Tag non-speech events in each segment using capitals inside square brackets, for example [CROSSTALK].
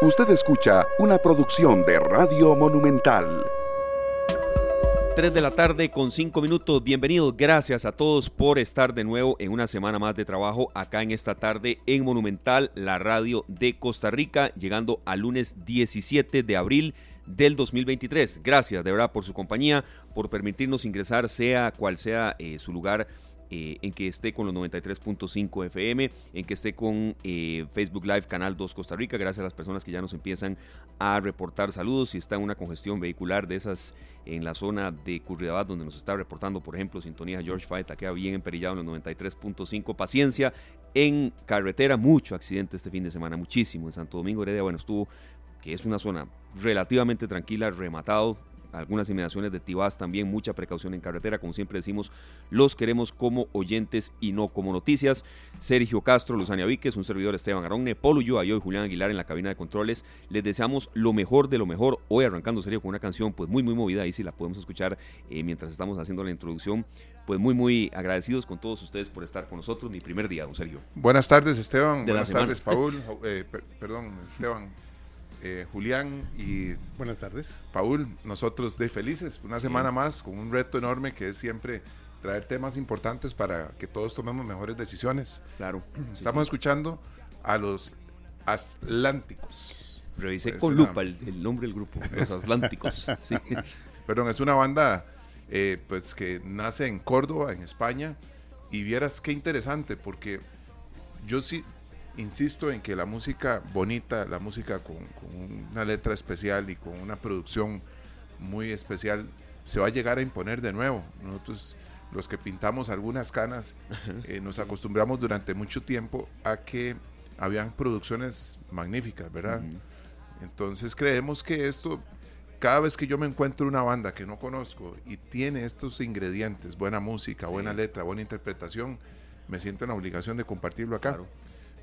Usted escucha una producción de Radio Monumental. 3 de la tarde con 5 minutos. Bienvenidos. Gracias a todos por estar de nuevo en una semana más de trabajo acá en esta tarde en Monumental, la radio de Costa Rica, llegando al lunes 17 de abril del 2023. Gracias de verdad por su compañía, por permitirnos ingresar, sea cual sea eh, su lugar eh, en que esté con los 93.5 FM, en que esté con eh, Facebook Live Canal 2 Costa Rica. Gracias a las personas que ya nos empiezan a reportar saludos. Si está en una congestión vehicular de esas en la zona de Curridabat, donde nos está reportando, por ejemplo, Sintonía George Fight, queda bien emperillado en los 93.5. Paciencia en carretera, mucho accidente este fin de semana, muchísimo. En Santo Domingo Heredia, bueno, estuvo, que es una zona relativamente tranquila, rematado, algunas inmediaciones de Tibás también, mucha precaución en carretera, como siempre decimos, los queremos como oyentes y no como noticias. Sergio Castro, Luzania Víquez, un servidor Esteban Aronne, Polo yo y Julián Aguilar en la cabina de controles. Les deseamos lo mejor de lo mejor. Hoy arrancando serio con una canción pues muy muy movida, ahí si la podemos escuchar eh, mientras estamos haciendo la introducción. Pues muy muy agradecidos con todos ustedes por estar con nosotros. Mi primer día, don Sergio. Buenas tardes, Esteban. Buenas tardes, Paul. [LAUGHS] Eh, perdón, Esteban. Eh, Julián y buenas tardes. Paul, nosotros de felices, una semana más con un reto enorme que es siempre traer temas importantes para que todos tomemos mejores decisiones. Claro. Estamos escuchando a los Atlánticos. Revisé con lupa el, nombre del grupo, los Atlánticos. [LAUGHS] sí. Perdón, es una banda eh, pues que nace en Córdoba, en España, y vieras qué interesante, porque yo sí insisto en que la música bonita, la música con, una letra especial y con una producción muy especial, se va a llegar a imponer de nuevo. Nosotros, los que pintamos algunas canas, [LAUGHS] eh, nos acostumbramos durante mucho tiempo a que habían producciones magníficas, ¿verdad? Entonces creemos que esto, cada vez que yo me encuentro una banda que no conozco y tiene estos ingredientes, buena música, buena letra, buena interpretación, me siento en la obligación de compartirlo acá.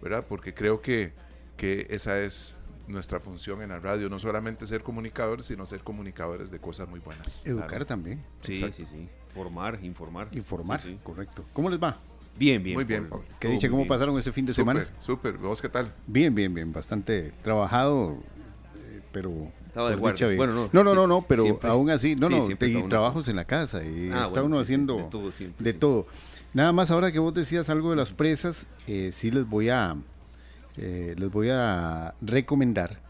¿Verdad? Porque creo que, que esa es nuestra función en la radio, no solamente ser comunicadores, sino ser comunicadores de cosas muy buenas. Educar también. Sí, sí, sí. Formar, informar. Informar, correcto. ¿Cómo les va? Bien, bien. Muy bien. ¿Qué dice? ¿Cómo pasaron ese fin de semana? Súper, ¿Vos qué tal? Bien, bien, bien. Bastante trabajado, eh, pero... Estaba de guardia. Bueno, no, no, no, no, pero aún así, no, no, y trabajos en la casa y ah, está uno haciendo de todo. de todo. Nada más ahora que vos decías algo de las presas, eh, sí les voy a eh, les voy a recomendar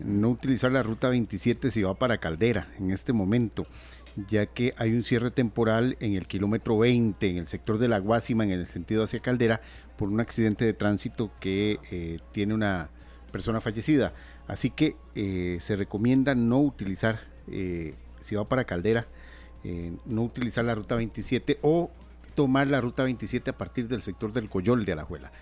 no utilizar la ruta 27 si va para Caldera en este momento, ya que hay un cierre temporal en el kilómetro 20, en el sector de la Guásima, en el sentido hacia Caldera, por un accidente de tránsito que eh, tiene una persona fallecida. Así que eh, se recomienda no utilizar, si va para Caldera, no utilizar la ruta 27 o tomar la ruta 27 a partir del sector del Coyol de Alajuela.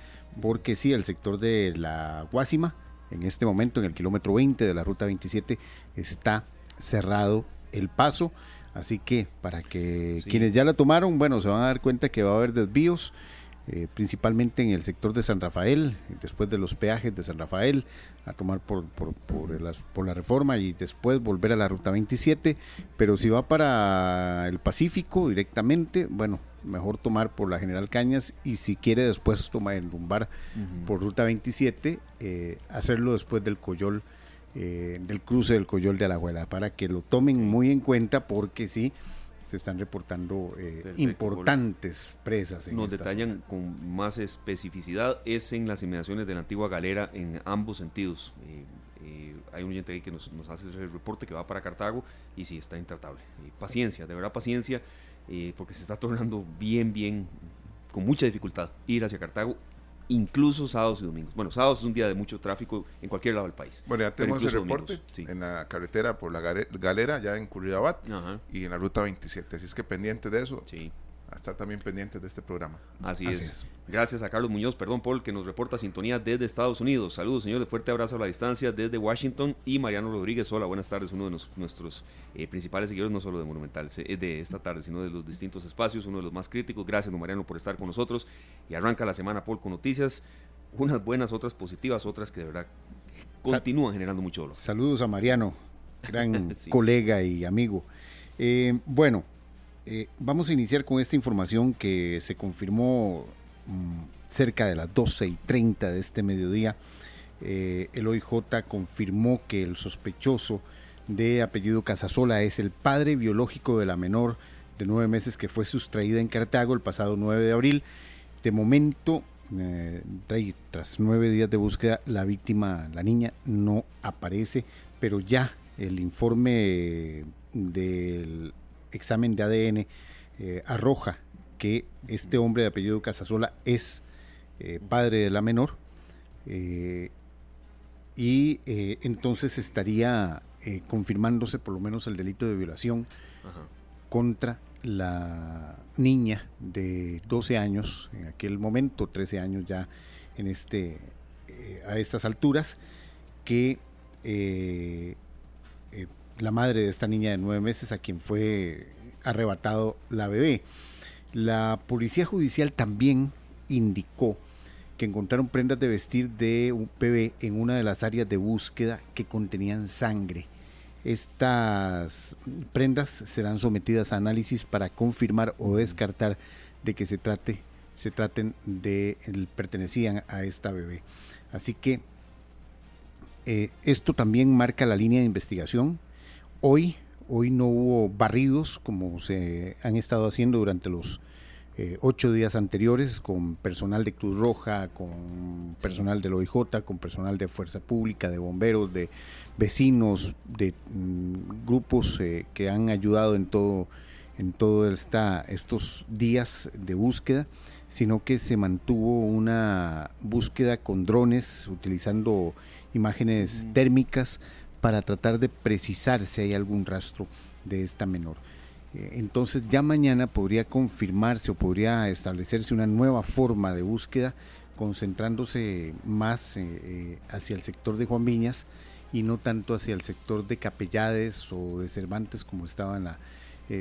Porque sí, el sector de la Guásima, en este momento, en el kilómetro 20 de la ruta 27, está cerrado el paso. Así que para que quienes ya la tomaron, bueno, se van a dar cuenta que va a haber desvíos eh, principalmente en el sector de San Rafael, después de los peajes de San Rafael, a tomar por, por, por, la reforma y después volver a la ruta 27, pero si va para el Pacífico directamente, bueno, mejor tomar por la General Cañas y si quiere después tomar el Lumbar por ruta 27, eh, hacerlo después del Coyol. Eh, del cruce del Coyol de Alajuela, para que lo tomen muy en cuenta porque sí, se están reportando eh, importantes presas. Nos detallan con más especificidad, es en las inmediaciones de la antigua galera en ambos sentidos. Eh, eh, hay un oyente ahí que nos, hace el reporte que va para Cartago y sí, está intratable. paciencia, de verdad paciencia, porque se está tornando bien, bien, con mucha dificultad ir hacia Cartago incluso sábados y domingos. Bueno, sábados es un día de mucho tráfico en cualquier lado del país. Bueno, ya tenemos el reporte en la carretera por la galera, ya en Curridabat y en la ruta 27. Así es que pendiente de eso. Sí a estar también pendientes de este programa. Así, es. Gracias a Carlos Muñoz, perdón Paul, que nos reporta sintonía desde Estados Unidos. Saludos, señor, de fuerte abrazo a la distancia desde Washington. Y Mariano Rodríguez, hola, buenas tardes, uno de nuestros eh, principales seguidores, no solo de Monumental, de esta tarde, sino de los distintos espacios, uno de los más críticos. Gracias, don Mariano, por estar con nosotros. Y arranca la semana, Paul, con noticias, unas buenas, otras positivas, otras que de verdad continúan generando mucho dolor. Saludos a Mariano, gran [LAUGHS] colega y amigo. Eh, bueno, eh, vamos a iniciar con esta información que se confirmó mm, cerca de las 12 y 30 de este mediodía eh, el OIJ confirmó que el sospechoso de apellido Casasola es el padre biológico de la menor de nueve meses que fue sustraída en Cartago el pasado 9 de abril. De momento, eh, tras nueve días de búsqueda, la víctima, la niña, no aparece, pero ya el informe del examen de ADN eh, arroja que este hombre de apellido Casasola es eh, padre de la menor y entonces estaría confirmándose por lo menos el delito de violación contra la niña de 12 años, en aquel momento, 13 años ya en este, eh, a estas alturas, que eh, eh, la madre de esta niña de 9 meses a quien fue arrebatado la bebé. La policía judicial también indicó que encontraron prendas de vestir de un bebé en una de las áreas de búsqueda que contenían sangre estas prendas serán sometidas a análisis para confirmar o descartar de que se trate se traten de pertenecían a esta bebé. Así que eh, esto también marca la línea de investigación. Hoy, hoy no hubo barridos como se han estado haciendo durante los eh, ocho días anteriores con personal de Cruz Roja, con personal del OIJ, con personal de Fuerza Pública, de bomberos, de vecinos, de mm, grupos eh, que han ayudado en todo, en todo esta, estos días de búsqueda, sino que se mantuvo una búsqueda con drones utilizando imágenes térmicas para tratar de precisar si hay algún rastro de esta menor. Eh, entonces ya mañana podría confirmarse o podría establecerse una nueva forma de búsqueda concentrándose más eh, eh, hacia el sector de Juan Viñas y no tanto hacia el sector de Capellades o de Cervantes como se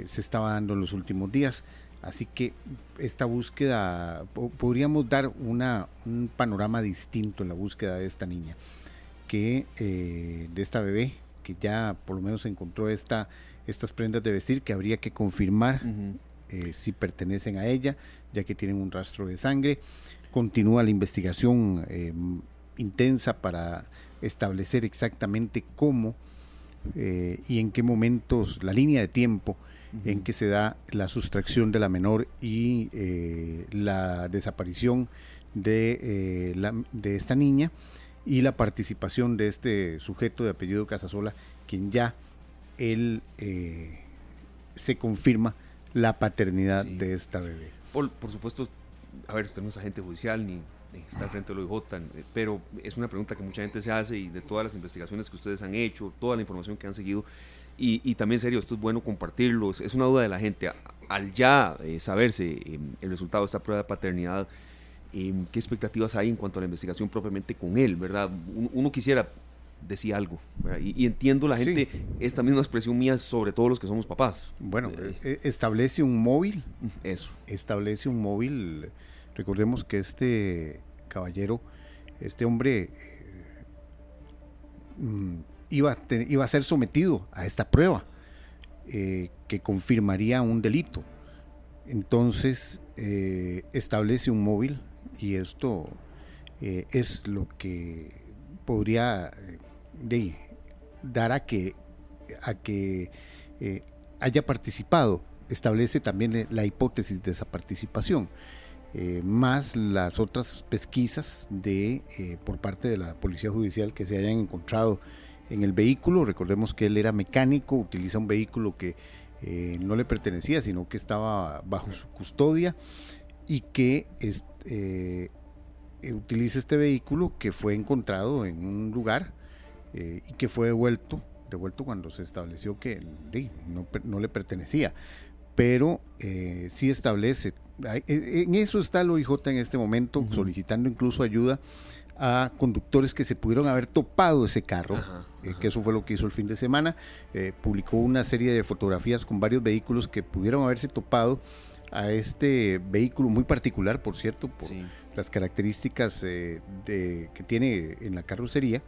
estaba dando en los últimos días. Así que esta búsqueda, podríamos dar una, un panorama distinto en la búsqueda de esta niña, que de esta bebé, que ya por lo menos encontró esta estas prendas de vestir que habría que confirmar eh, si pertenecen a ella, ya que tienen un rastro de sangre. Continúa la investigación eh, intensa para establecer exactamente cómo eh, y en qué momentos, la línea de tiempo en que se da la sustracción de la menor y la desaparición de, de esta niña y la participación de este sujeto de apellido Casasola, quien ya él eh, se confirma la paternidad de esta bebé. Por, por, supuesto, a ver, usted no es agente judicial ni, está frente a lo OIJ, eh, pero es una pregunta que mucha gente se hace y de todas las investigaciones que ustedes han hecho, toda la información que han seguido, y, y también, serio, esto es bueno compartirlo, es una duda de la gente. Al ya eh, saberse el resultado de esta prueba de paternidad, ¿qué expectativas hay en cuanto a la investigación propiamente con él, verdad? uno quisiera decía algo. Y, entiendo la gente, esta misma expresión mía sobre todo los que somos papás. Bueno, eh, eh, establece un móvil. Eso. Establece un móvil. Recordemos que este caballero, este hombre, eh, mm, iba, a iba a ser sometido a esta prueba que confirmaría un delito. Entonces, establece un móvil y esto es lo que podría de dar a que, a que eh, haya participado. Establece también la hipótesis de esa participación. Eh, más las otras pesquisas de eh, por parte de la policía judicial que se hayan encontrado en el vehículo. Recordemos que él era mecánico, utiliza un vehículo que no le pertenecía, sino que estaba bajo su custodia y que utiliza este vehículo que fue encontrado en un lugar eh, y que fue devuelto, devuelto cuando se estableció que no, le pertenecía. Pero eh, sí establece, e, en eso está el OIJ en este momento, solicitando incluso ayuda a conductores que se pudieron haber topado ese carro, eh, que eso fue lo que hizo el fin de semana. publicó una serie de fotografías con varios vehículos que pudieron haberse topado a este vehículo muy particular, por cierto, por las características de, que tiene en la carrocería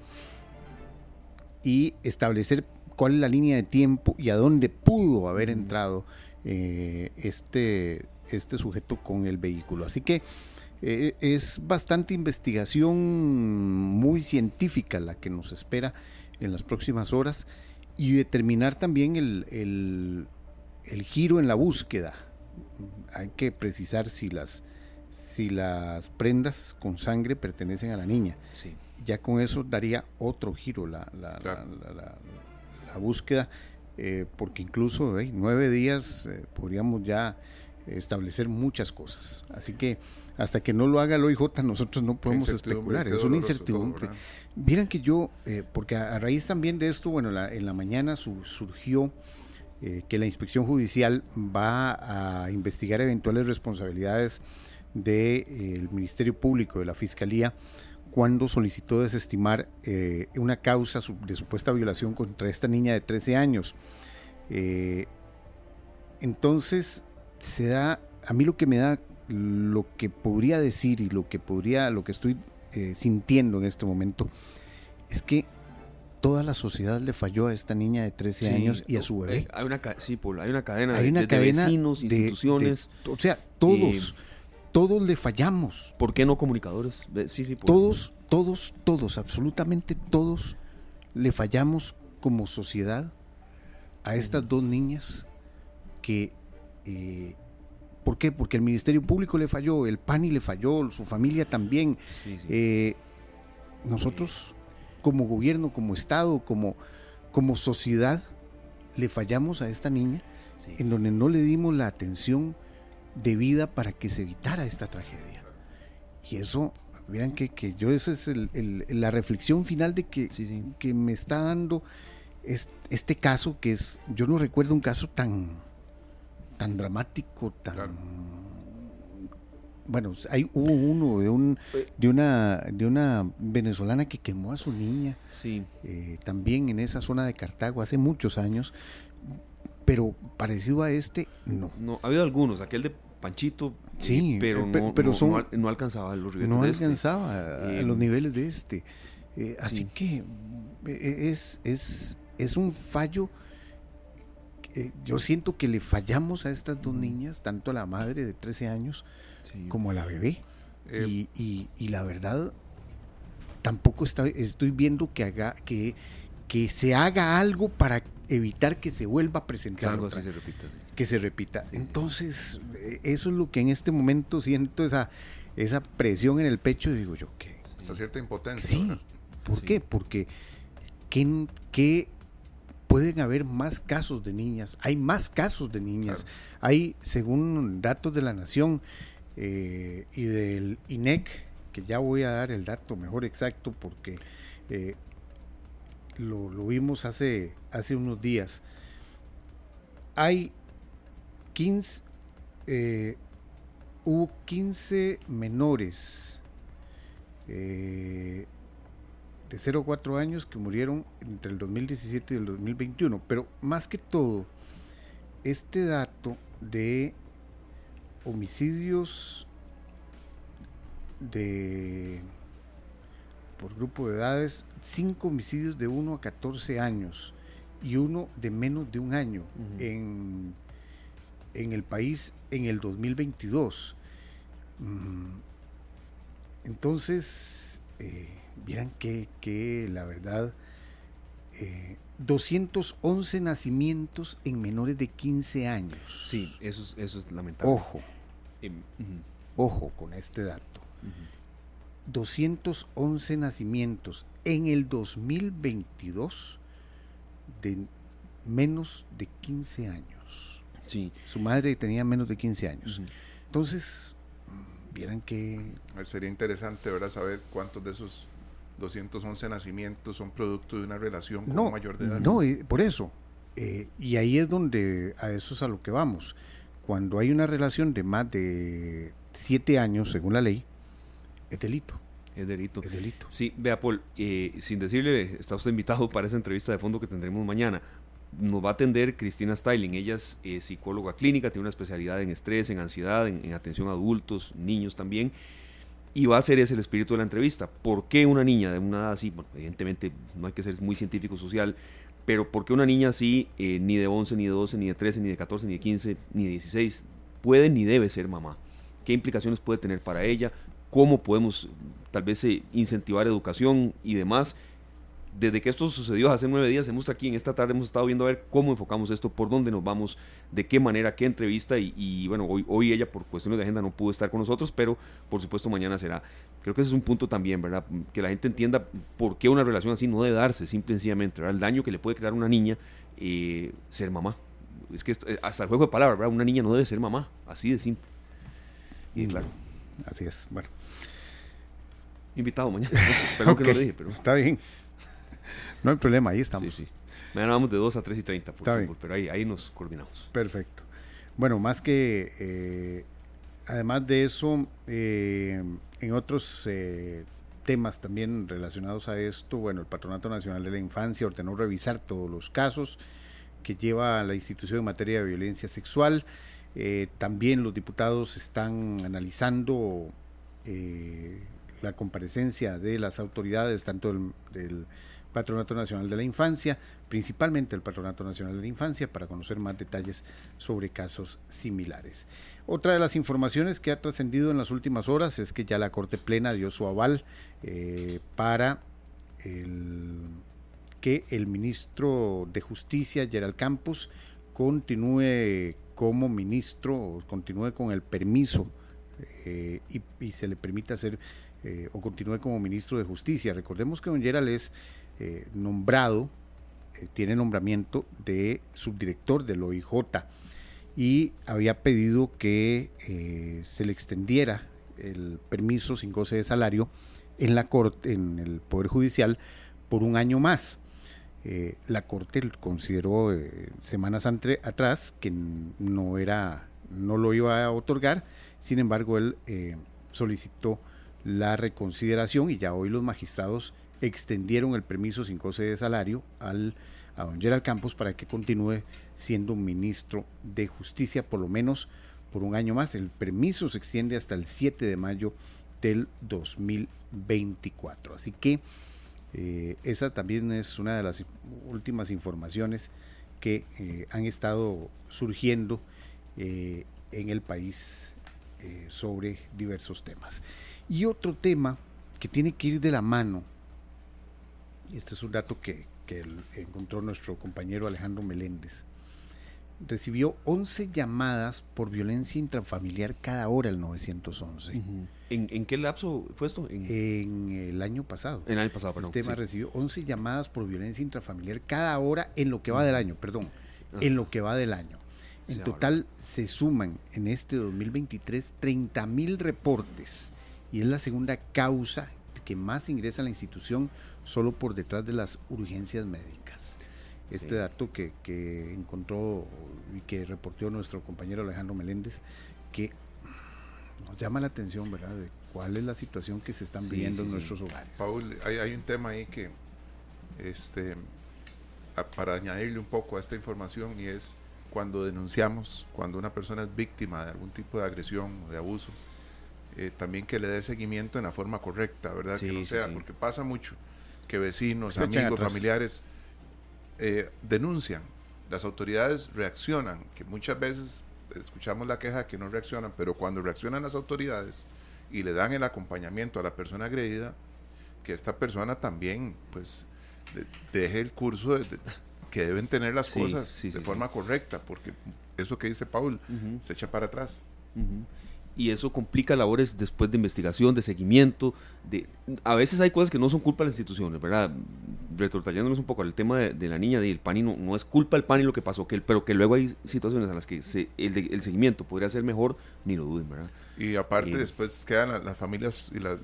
y establecer cuál es la línea de tiempo y a dónde pudo haber entrado eh, este, este sujeto con el vehículo. Así que eh, es bastante investigación muy científica la que nos espera en las próximas horas y determinar también el, giro en la búsqueda. Hay que precisar si las, si las prendas con sangre pertenecen a la niña. Ya con eso daría otro giro la, la, la, búsqueda, eh, porque incluso nueve días eh, podríamos ya establecer muchas cosas. Así que hasta que no lo haga el OIJ nosotros no podemos especular, es una incertidumbre. Miren que yo, eh, porque a, raíz también de esto, bueno, en la mañana surgió eh, que la inspección judicial va a investigar eventuales responsabilidades del eh, Ministerio Público, de la Fiscalía, cuando solicitó desestimar una causa de supuesta violación contra esta niña de 13 años. entonces, se da, a mí lo que me da lo que podría decir y lo que podría, lo que estoy eh, sintiendo en este momento es que toda la sociedad le falló a esta niña de 13 años y a su bebé. Eh, hay una, sí, hay una cadena, hay una de, cadena vecinos, instituciones. o sea, todos, todos le fallamos. ¿Por qué no comunicadores? Sí, sí, todos, todos, todos, absolutamente todos le fallamos como sociedad a estas dos niñas que eh, ¿Por qué? Porque el Ministerio Público le falló, el PANI le falló, su familia también. Eh, nosotros, como gobierno, como Estado, como, como sociedad, le fallamos a esta niña, en donde no le dimos la atención debida para que se evitara esta tragedia. Y eso, vean que, que yo esa es la reflexión final de que, que me está dando este caso, que es, yo no recuerdo un caso tan tan dramático, tan bueno, hay hubo uno de un de una de una venezolana que quemó a su niña, sí. Eh, también en esa zona de Cartago hace muchos años, pero parecido a este no. No, ha habido algunos, aquel de Panchito, sí, pero, no, pero no, alcanzaba los No este. alcanzaba a, los niveles de este, eh, así que eh, es es es un fallo eh, yo siento que le fallamos a estas dos niñas, tanto a la madre de 13 años como a la bebé. Eh, y, la verdad, tampoco estoy viendo que, haga, que, que se haga algo para evitar que se vuelva a presentar. algo así se repita. Que se repita. Entonces, eh, eso es lo que en este momento siento, esa, esa presión en el pecho, digo yo, que... Hasta cierta impotencia. Sí. ¿Por qué? Porque ¿qué, qué pueden haber más casos de niñas, hay más casos de niñas. Hay, según datos de la Nación eh, y del INEC, que ya voy a dar el dato mejor exacto porque eh, lo, vimos hace, hace unos días, hay 15, eh, hubo 15 menores de 0 a 4 años que murieron entre el 2017 y el 2021. Pero más que todo, este dato de homicidios de por grupo de edades, 5 homicidios de 1 a 14 años y uno de menos de un año en, en el país en el 2022. Mm, entonces, eh, Vieran que, la verdad, 211 eh, nacimientos en menores de 15 años. Sí, eso es, eso es lamentable. Ojo, em, ojo con este dato. 211 nacimientos en el 2022 de menos de 15 años. Sí. Su madre tenía menos de 15 años. Entonces, vieran que... Sería interesante, ¿verdad? Saber cuántos de esos 211 nacimientos son producto de una relación con no, mayor de edad. No, por eso. Eh, y ahí es donde a eso es a lo que vamos. Cuando hay una relación de más de siete años, según la ley, es delito. Es delito. Es delito. Sí, vea, Paul, eh, sin decirle, está usted invitado para esa entrevista de fondo que tendremos mañana. Nos va a atender Cristina Styling. Ella es eh, psicóloga clínica, tiene una especialidad en estrés, en ansiedad, en, en atención a adultos, niños también y va a ser ese el espíritu de la entrevista. ¿Por qué una niña de una edad así? Bueno, evidentemente no hay que ser muy científico social, pero ¿por qué una niña así, eh, ni de 11, ni de 12, ni de 13, ni de 14, ni de 15, ni de 16, puede ni debe ser mamá? qué implicaciones puede tener para ella, cómo podemos tal vez eh, incentivar educación y demás. Desde que esto sucedió hace nueve días, hemos aquí en esta tarde hemos estado viendo a ver cómo enfocamos esto, por dónde nos vamos, de qué manera, qué entrevista y, bueno, hoy, hoy ella por cuestiones de agenda no pudo estar con nosotros, pero por supuesto mañana será. Creo que ese es un punto también, ¿verdad? Que la gente entienda por qué una relación así no debe darse, simple y sencillamente, ¿verdad? El daño que le puede crear una niña eh, ser mamá. Es que eh, hasta el juego de palabras, ¿verdad? Una niña no debe ser mamá, así de simple. Y claro. Así es, bueno invitado mañana. Espero que no lo dije, pero. Está bien. No hay problema, ahí estamos. Sí, sí. Mañana vamos de 2 a 3 y 30, por favor, pero ahí, ahí nos coordinamos. Perfecto. Bueno, más que. Eh, además de eso, eh, en otros eh, temas también relacionados a esto, bueno, el Patronato Nacional de la Infancia ordenó revisar todos los casos que lleva la institución en materia de violencia sexual. también los diputados están analizando la comparecencia de las autoridades, tanto del, Patronato Nacional de la Infancia, principalmente el Patronato Nacional de la Infancia, para conocer más detalles sobre casos similares. Otra de las informaciones que ha trascendido en las últimas horas es que ya la Corte Plena dio su aval eh, para que el ministro de Justicia, Gerald Campos, continúe como ministro, continúe con el permiso eh, y, y, se le permita hacer eh, o continúe como ministro de Justicia. Recordemos que don Gerald es eh, nombrado, eh, tiene nombramiento de subdirector del OIJ y había pedido que se le extendiera el permiso sin goce de salario en la corte, en el Poder Judicial por un año más. la Corte consideró semanas atrás que no era, no lo iba a otorgar, sin embargo él solicitó la reconsideración y ya hoy los magistrados extendieron el permiso sin coste de salario al, a don Gerald Campos para que continúe siendo ministro de Justicia por lo menos por un año más. El permiso se extiende hasta el 7 de mayo del 2024. Así que eh, esa también es una de las últimas informaciones que eh, han estado surgiendo eh, en el país sobre diversos temas. Y otro tema que tiene que ir de la mano, este es un dato que, encontró nuestro compañero Alejandro Meléndez, recibió 11 llamadas por violencia intrafamiliar cada hora el 911. ¿En, qué lapso fue esto? En, el año pasado. En el año pasado, perdón. El sistema recibió 11 llamadas por violencia intrafamiliar cada hora en lo que va del año, perdón, en lo que va del año. En total se suman en este 2023 30 mil reportes y es la segunda causa que más ingresa a la institución solo por detrás de las urgencias médicas. Este dato que, encontró y que reportó nuestro compañero Alejandro Meléndez, que nos llama la atención, ¿verdad?, de cuál es la situación que se están viviendo en nuestros hogares. Paul, hay, un tema ahí que, este, para añadirle un poco a esta información, y es cuando denunciamos, cuando una persona es víctima de algún tipo de agresión o de abuso, eh, también que le dé seguimiento en la forma correcta, ¿verdad? que no sea, porque pasa mucho que vecinos, amigos, familiares eh, denuncian, las autoridades reaccionan, que muchas veces escuchamos la queja que no reaccionan, pero cuando reaccionan las autoridades y le dan el acompañamiento a la persona agredida, que esta persona también, pues, deje el curso que deben tener las cosas de forma correcta, porque eso que dice Paul se echa para atrás y eso complica labores después de investigación, de seguimiento. De, a veces hay cosas que no son culpa de las instituciones, ¿verdad? Retortallándonos un poco al tema de, la niña del PANI, no, no, es culpa del PANI lo que pasó, que pero que luego hay situaciones en las que el, el, seguimiento podría ser mejor, ni lo duden, ¿verdad? Y aparte eh, después quedan las, familias y las,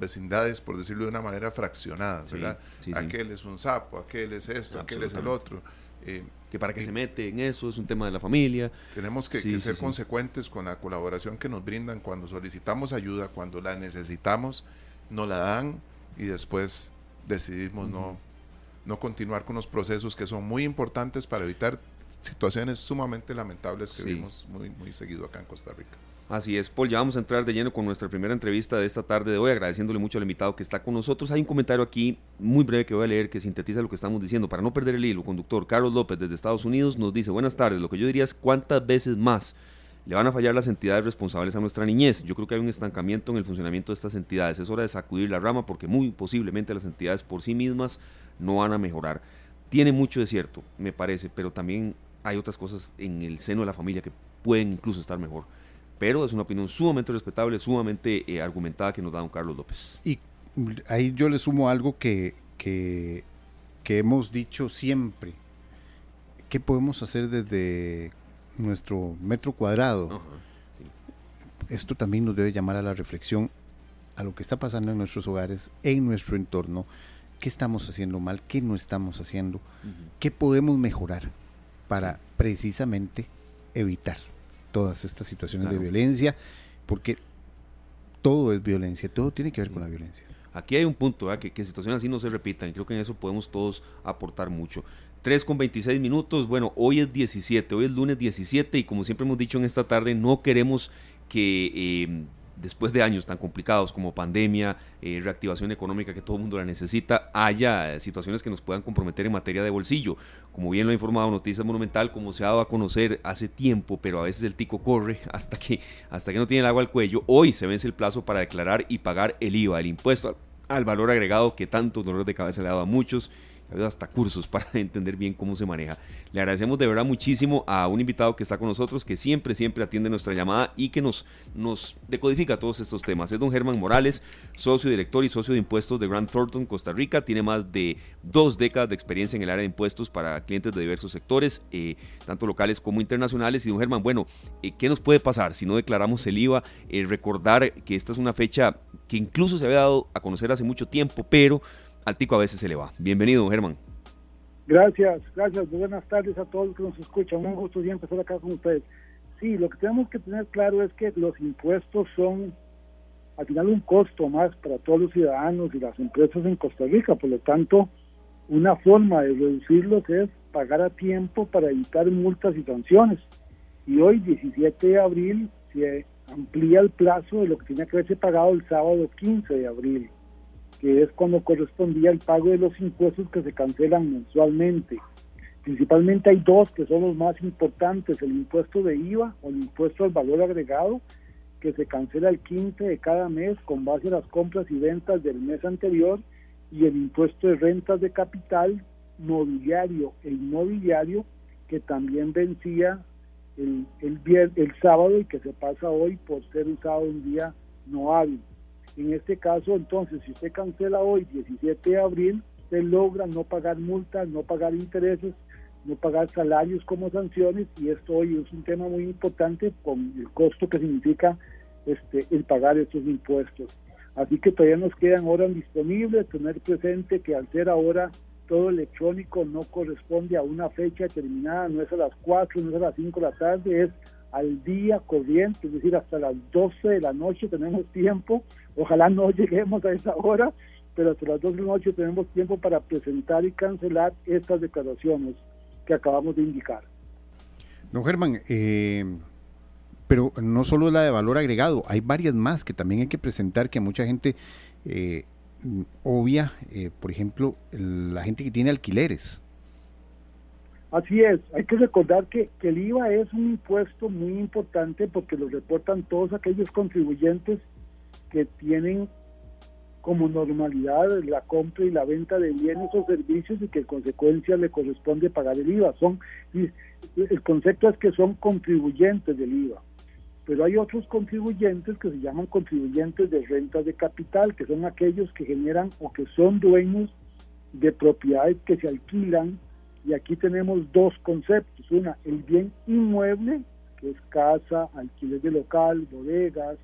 vecindades, por decirlo de una manera fraccionada, ¿verdad? aquel es un sapo, aquel es esto, aquel es el otro. Eh, que para que se mete en eso es un tema de la familia. Tenemos que, ser consecuentes con la colaboración que nos brindan cuando solicitamos ayuda, cuando la necesitamos, nos la dan y después decidimos no, no continuar con los procesos que son muy importantes para evitar situaciones sumamente lamentables que vimos muy, muy seguido acá en Costa Rica. Así es, Paul, ya vamos a entrar de lleno con nuestra primera entrevista de esta tarde de hoy, agradeciéndole mucho al invitado que está con nosotros. Hay un comentario aquí muy breve que voy a leer que sintetiza lo que estamos diciendo. Para no perder el hilo, conductor Carlos López desde Estados Unidos nos dice, buenas tardes, lo que yo diría es cuántas veces más le van a fallar las entidades responsables a nuestra niñez. Yo creo que hay un estancamiento en el funcionamiento de estas entidades. Es hora de sacudir la rama porque muy posiblemente las entidades por sí mismas no van a mejorar. Tiene mucho de cierto, me parece, pero también hay otras cosas en el seno de la familia que pueden incluso estar mejor. Pero es una opinión sumamente respetable, sumamente eh, argumentada que nos da don Carlos López. Y ahí yo le sumo algo que, que, que hemos dicho siempre. ¿Qué podemos hacer desde nuestro metro cuadrado. Esto también nos debe llamar a la reflexión a lo que está pasando en nuestros hogares, en nuestro entorno, qué estamos haciendo mal, qué no estamos haciendo, qué podemos mejorar para precisamente evitar todas estas situaciones de violencia, porque todo es violencia, todo tiene que ver con la violencia. Aquí hay un punto, que, que situaciones así no se repitan, creo que en eso podemos todos aportar mucho. 3 con 26 minutos. Bueno, hoy es 17, hoy es lunes 17 y como siempre hemos dicho en esta tarde, no queremos que em, después de años tan complicados como pandemia, eh, reactivación económica que todo el mundo la necesita, haya situaciones que nos puedan comprometer en materia de bolsillo. Como bien lo ha informado Noticias Monumental, como se ha dado a conocer hace tiempo, pero a veces el tico corre [LAUGHS] hasta que, hasta que no tiene el agua al cuello, hoy se vence el plazo para declarar y pagar el IVA, el impuesto al valor agregado que tanto dolor de cabeza le ha dado a muchos hasta cursos [LAUGHS] para entender bien cómo se maneja. Le agradecemos de verdad muchísimo a un invitado que está con nosotros, que siempre, siempre atiende nuestra llamada y que nos, nos decodifica todos estos temas. Es don Germán Morales, socio director y socio de impuestos de Grant Thornton, Costa Rica. Tiene más de dos décadas de experiencia en el área de impuestos para clientes de diversos sectores, eh, tanto locales como internacionales. Y don Germán, bueno, eh, ¿qué nos puede pasar si no declaramos el IVA? Eh, recordar que esta es una fecha que incluso se había dado a conocer hace mucho tiempo, pero al tico a veces se le va. Bienvenido, Germán. Gracias, gracias. Buenas tardes a todos los que nos escuchan. Un gusto siempre estar acá con ustedes. Sí, lo que tenemos que tener claro es que los impuestos son al final un costo más para todos los ciudadanos y las empresas en Costa Rica. Por lo tanto, una forma de reducirlos es pagar a tiempo para evitar multas y sanciones. Y hoy, 17 de abril, se amplía el plazo de lo que tenía que haberse pagado el sábado 15 de abril que es cuando correspondía el pago de los impuestos que se cancelan mensualmente. Principalmente hay dos que son los más importantes, el impuesto de IVA o el impuesto al valor agregado, que se cancela el 15 de cada mes con base a las compras y ventas del mes anterior, y el impuesto de rentas de capital mobiliario e inmobiliario, que también vencía el, el, el sábado y que se pasa hoy por ser usado un día no hábil. En este caso, entonces, si usted cancela hoy, 17 de abril, usted logra no pagar multas, no pagar intereses, no pagar salarios como sanciones, y esto hoy es un tema muy importante con el costo que significa este, el pagar estos impuestos. Así que todavía nos quedan horas disponibles, tener presente que al ser ahora todo electrónico no corresponde a una fecha determinada, no es a las 4, no es a las 5 de la tarde, es al día corriente, es decir, hasta las 12 de la noche tenemos tiempo Ojalá no lleguemos a esa hora, pero hasta las 2 de la noche tenemos tiempo para presentar y cancelar estas declaraciones que acabamos de indicar. Don Germán, eh, pero no solo la de valor agregado, hay varias más que también hay que presentar que mucha gente eh, obvia, eh, por ejemplo, la gente que tiene alquileres. Así es, hay que recordar que, el IVA es un impuesto muy importante porque lo reportan todos aquellos contribuyentes que tienen como normalidad la compra y la venta de bienes o servicios y que en consecuencia le corresponde pagar el IVA. Son, el concepto es que son contribuyentes del IVA, pero hay otros contribuyentes que se llaman contribuyentes de rentas de capital, que son aquellos que generan o que son dueños de propiedades que se alquilan. Y aquí tenemos dos conceptos. Una, el bien inmueble, que es casa, alquiler de local, bodegas,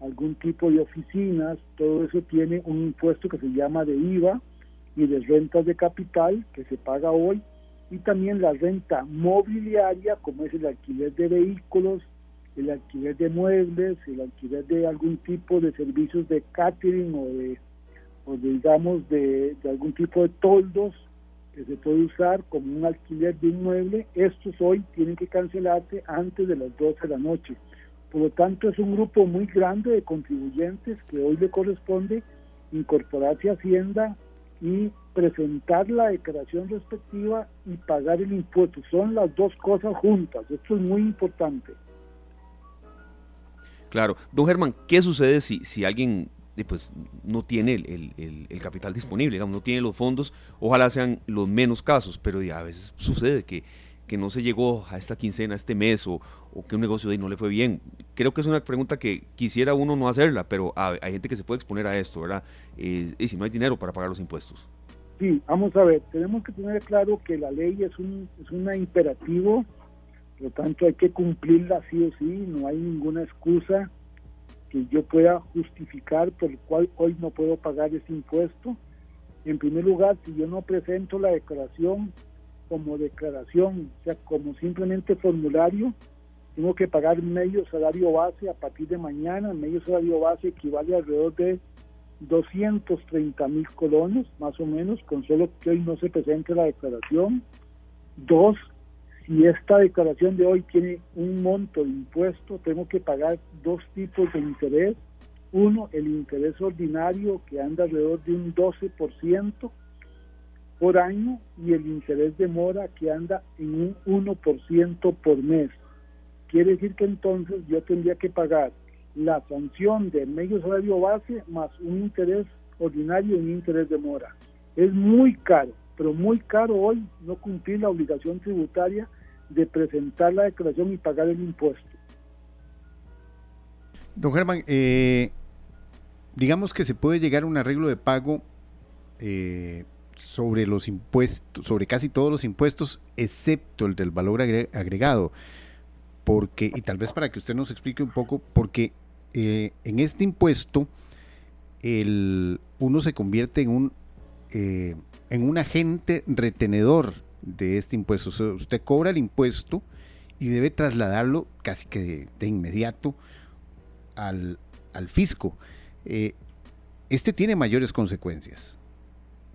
algún tipo de oficinas, todo eso tiene un impuesto que se llama de IVA y de rentas de capital que se paga hoy y también la renta mobiliaria como es el alquiler de vehículos, el alquiler de muebles, el alquiler de algún tipo de servicios de catering o de, o digamos de, de algún tipo de toldos que se puede usar como un alquiler de un mueble, estos hoy tienen que cancelarse antes de las 12 de la noche. Por lo tanto, es un grupo muy grande de contribuyentes que hoy le corresponde incorporarse a Hacienda y presentar la declaración respectiva y pagar el impuesto. Son las dos cosas juntas. Esto es muy importante. Claro. Don Germán, ¿qué sucede si, si alguien pues, no tiene el, el, capital disponible, digamos, no tiene los fondos? Ojalá sean los menos casos, pero a veces sucede que, que no se llegó a esta quincena, a este mes, o, o, que un negocio de ahí no le fue bien. Creo que es una pregunta que quisiera uno no hacerla, pero hay, gente que se puede exponer a esto, ¿verdad? y si no hay dinero para pagar los impuestos. Sí, vamos a ver, tenemos que tener claro que la ley es un es una imperativo, por lo tanto hay que cumplirla sí o sí, no hay ninguna excusa que yo pueda justificar por el cual hoy no puedo pagar ese impuesto. En primer lugar, si yo no presento la declaración como declaración, o sea, como simplemente formulario, tengo que pagar medio salario base a partir de mañana. Medio salario base equivale alrededor de 230 mil colones, más o menos, con solo que hoy no se presente la declaración. Dos, si esta declaración de hoy tiene un monto de impuesto, tengo que pagar dos tipos de interés. Uno, el interés ordinario, que anda alrededor de un 12% por año, y el interés de mora, que anda en un 1% por mes. Quiere decir que entonces yo tendría que pagar la sanción de medio salario base más un interés ordinario y un interés de mora. Es muy caro, pero muy caro hoy no cumplir la obligación tributaria de presentar la declaración y pagar el impuesto. Don Germán, eh, digamos que se puede llegar a un arreglo de pago eh, sobre los impuestos, sobre casi todos los impuestos, excepto el del valor agregado, porque, y tal vez para que usted nos explique un poco, porque eh, en este impuesto el, uno se convierte en un, eh, en un agente retenedor de este impuesto. usted cobra el impuesto y debe trasladarlo casi que de, inmediato al, al fisco. Eh, este tiene mayores consecuencias.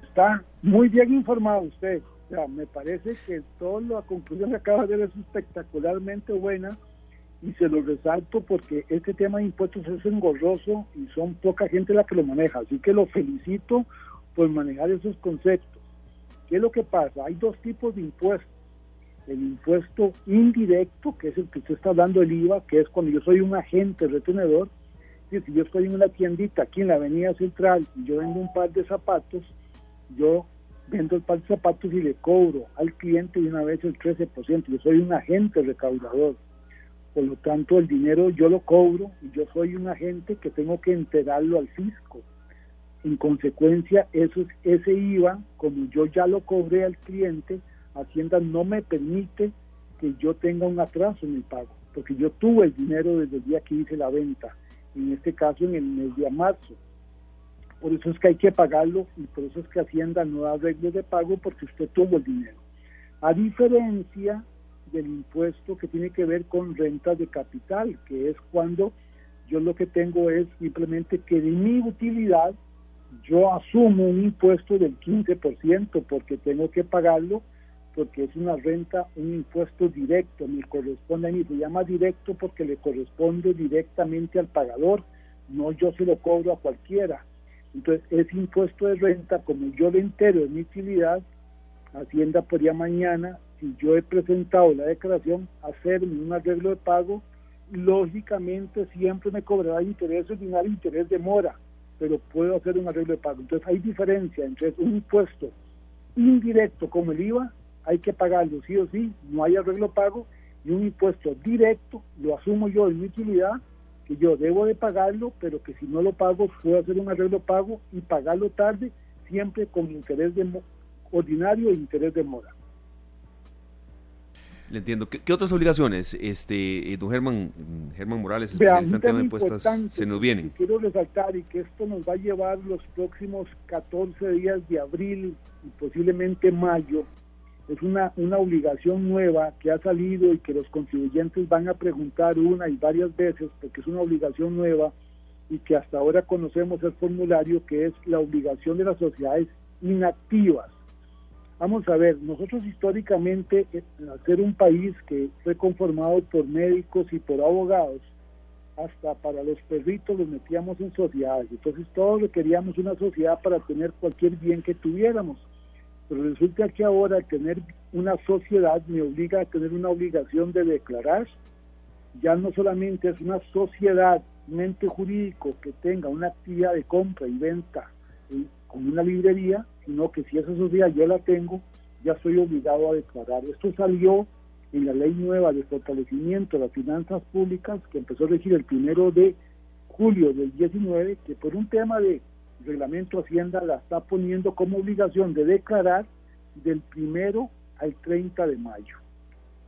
Está muy bien informado usted. me parece que toda la conclusión que acaba de ver es espectacularmente buena y se lo resalto porque este tema de impuestos es engorroso y son poca gente la que lo maneja, así que lo felicito por manejar esos conceptos. ¿Qué es lo que pasa? Hay dos tipos de impuestos. El impuesto indirecto, que es el que usted está hablando del IVA, que es cuando yo soy un agente retenedor, y si yo estoy en una tiendita aquí en la Avenida Central y yo vendo un par de zapatos, yo vendo el par de zapatos y le cobro al cliente de una vez el 13%. Yo soy un agente recaudador. Por lo tanto, el dinero yo lo cobro y yo soy un agente que tengo que entregarlo al fisco. En consecuencia, eso, ese IVA, como yo ya lo cobré al cliente, Hacienda no me permite que yo tenga un atraso en el pago, porque yo tuve el dinero desde el día que hice la venta, en este caso en el mes de marzo. Por eso es que hay que pagarlo y por eso es que Hacienda no da reglas de pago porque usted tuvo el dinero. A diferencia del impuesto que tiene que ver con rentas de capital, que es cuando yo lo que tengo es simplemente que de mi utilidad yo asumo un impuesto del 15% porque tengo que pagarlo porque es una renta, un impuesto directo, me corresponde a mí, se llama directo porque le corresponde directamente al pagador, no yo se lo cobro a cualquiera. Entonces, ese impuesto de renta, como yo le entero de mi utilidad, Hacienda podría mañana si yo he presentado la declaración, hacerme un arreglo de pago, lógicamente siempre me cobrará interés ordinario interés de mora, pero puedo hacer un arreglo de pago. Entonces hay diferencia entre un impuesto indirecto como el IVA, hay que pagarlo sí o sí, no hay arreglo de pago, y un impuesto directo, lo asumo yo en mi utilidad, que yo debo de pagarlo, pero que si no lo pago, puedo hacer un arreglo de pago y pagarlo tarde, siempre con interés de ordinario e interés de mora. Le entiendo. ¿Qué, otras obligaciones, este, eh, don Germán, Germán Morales, especialista en tema de impuestos, se nos vienen? Quiero resaltar y que esto nos va a llevar los próximos 14 días de abril y posiblemente mayo. Es una, una obligación nueva que ha salido y que los contribuyentes van a preguntar una y varias veces porque es una obligación nueva y que hasta ahora conocemos el formulario que es la obligación de las sociedades inactivas Vamos a ver, nosotros históricamente, eh, al ser un país que fue conformado por médicos y por abogados, hasta para los perritos los metíamos en sociedades. Entonces todos requeríamos una sociedad para tener cualquier bien que tuviéramos. Pero resulta que ahora tener una sociedad me obliga a tener una obligación de declarar. Ya no solamente es una sociedad mente jurídico que tenga una actividad de compra y venta con una librería, sino que si esa sociedad yo la tengo, ya soy obligado a declarar. Esto salió en la ley nueva de fortalecimiento de las finanzas públicas que empezó a regir el primero de julio del 19, que por un tema de reglamento Hacienda la está poniendo como obligación de declarar del primero al 30 de mayo.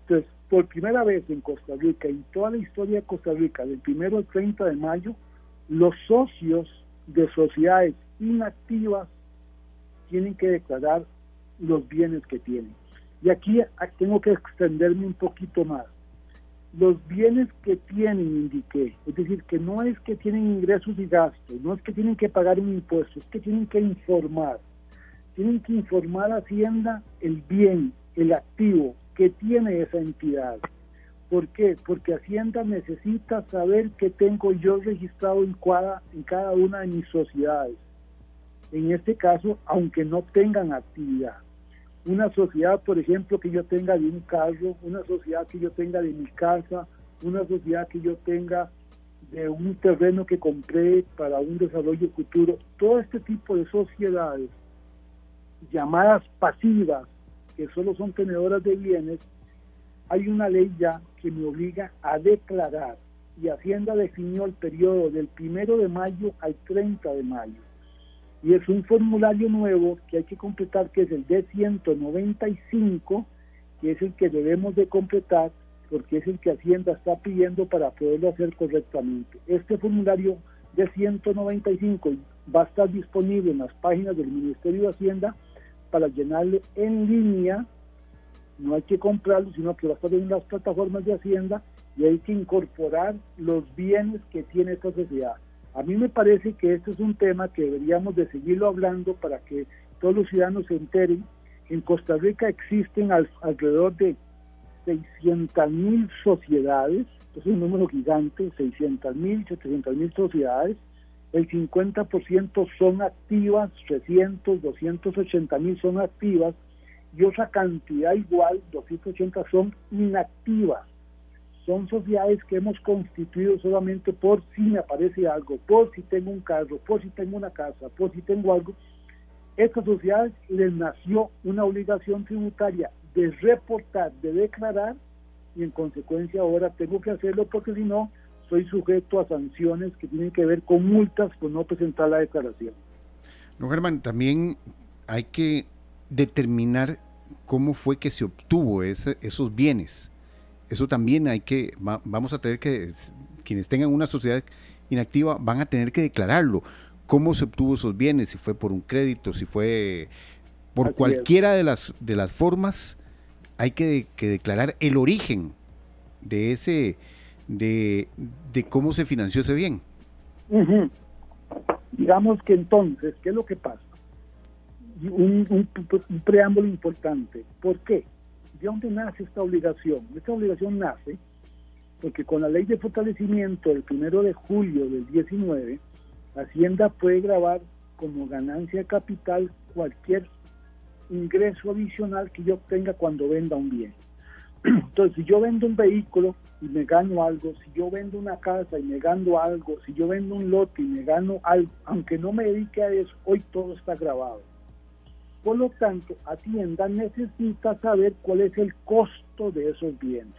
Entonces, por primera vez en Costa Rica, en toda la historia de Costa Rica, del primero al 30 de mayo, los socios de sociedades inactivas tienen que declarar los bienes que tienen. Y aquí tengo que extenderme un poquito más. Los bienes que tienen, indiqué, es decir, que no es que tienen ingresos y gastos, no es que tienen que pagar un impuesto, es que tienen que informar. Tienen que informar a Hacienda el bien, el activo que tiene esa entidad. ¿Por qué? Porque Hacienda necesita saber qué tengo yo registrado en cada, en cada una de mis sociedades. En este caso, aunque no tengan actividad. Una sociedad, por ejemplo, que yo tenga de un carro, una sociedad que yo tenga de mi casa, una sociedad que yo tenga de un terreno que compré para un desarrollo futuro, todo este tipo de sociedades llamadas pasivas, que solo son tenedoras de bienes, hay una ley ya que me obliga a declarar. Y Hacienda definió el periodo del primero de mayo al 30 de mayo y es un formulario nuevo que hay que completar, que es el D195, que es el que debemos de completar porque es el que Hacienda está pidiendo para poderlo hacer correctamente. Este formulario D195 va a estar disponible en las páginas del Ministerio de Hacienda para llenarle en línea, no hay que comprarlo, sino que va a estar en las plataformas de Hacienda y hay que incorporar los bienes que tiene esta sociedad a mí me parece que este es un tema que deberíamos de seguirlo hablando para que todos los ciudadanos se enteren. En Costa Rica existen alrededor de 600 mil sociedades, es un número gigante, 600 mil, 700 mil sociedades. El 50% son activas, 300, 280 mil son activas y otra cantidad igual, 280 son inactivas son sociedades que hemos constituido solamente por si me aparece algo, por si tengo un carro, por si tengo una casa, por si tengo algo. Estas sociedades les nació una obligación tributaria de reportar, de declarar, y en consecuencia ahora tengo que hacerlo porque si no, soy sujeto a sanciones que tienen que ver con multas por no presentar la declaración. No, Germán, también hay que determinar cómo fue que se obtuvo ese, esos bienes eso también hay que, vamos a tener que, quienes tengan una sociedad inactiva van a tener que declararlo. ¿Cómo se obtuvo esos bienes? Si fue por un crédito, si fue por cualquiera de las, de las formas, hay que, declarar el origen de ese, de, cómo se financió ese bien. Digamos que entonces, ¿qué es lo que pasa? un preámbulo importante. ¿Por qué? ¿De dónde nace esta obligación? Esta obligación nace porque con la ley de fortalecimiento del primero de julio del 19, Hacienda puede grabar como ganancia capital cualquier ingreso adicional que yo obtenga cuando venda un bien. [CLEARS THROAT] Entonces, si yo vendo un vehículo y me gano algo, si yo vendo una casa y me gano algo, si yo vendo un lote y me gano algo, aunque no me dedique a eso, hoy todo está grabado. Por lo tanto, Hacienda necesita saber cuál es el costo de esos bienes.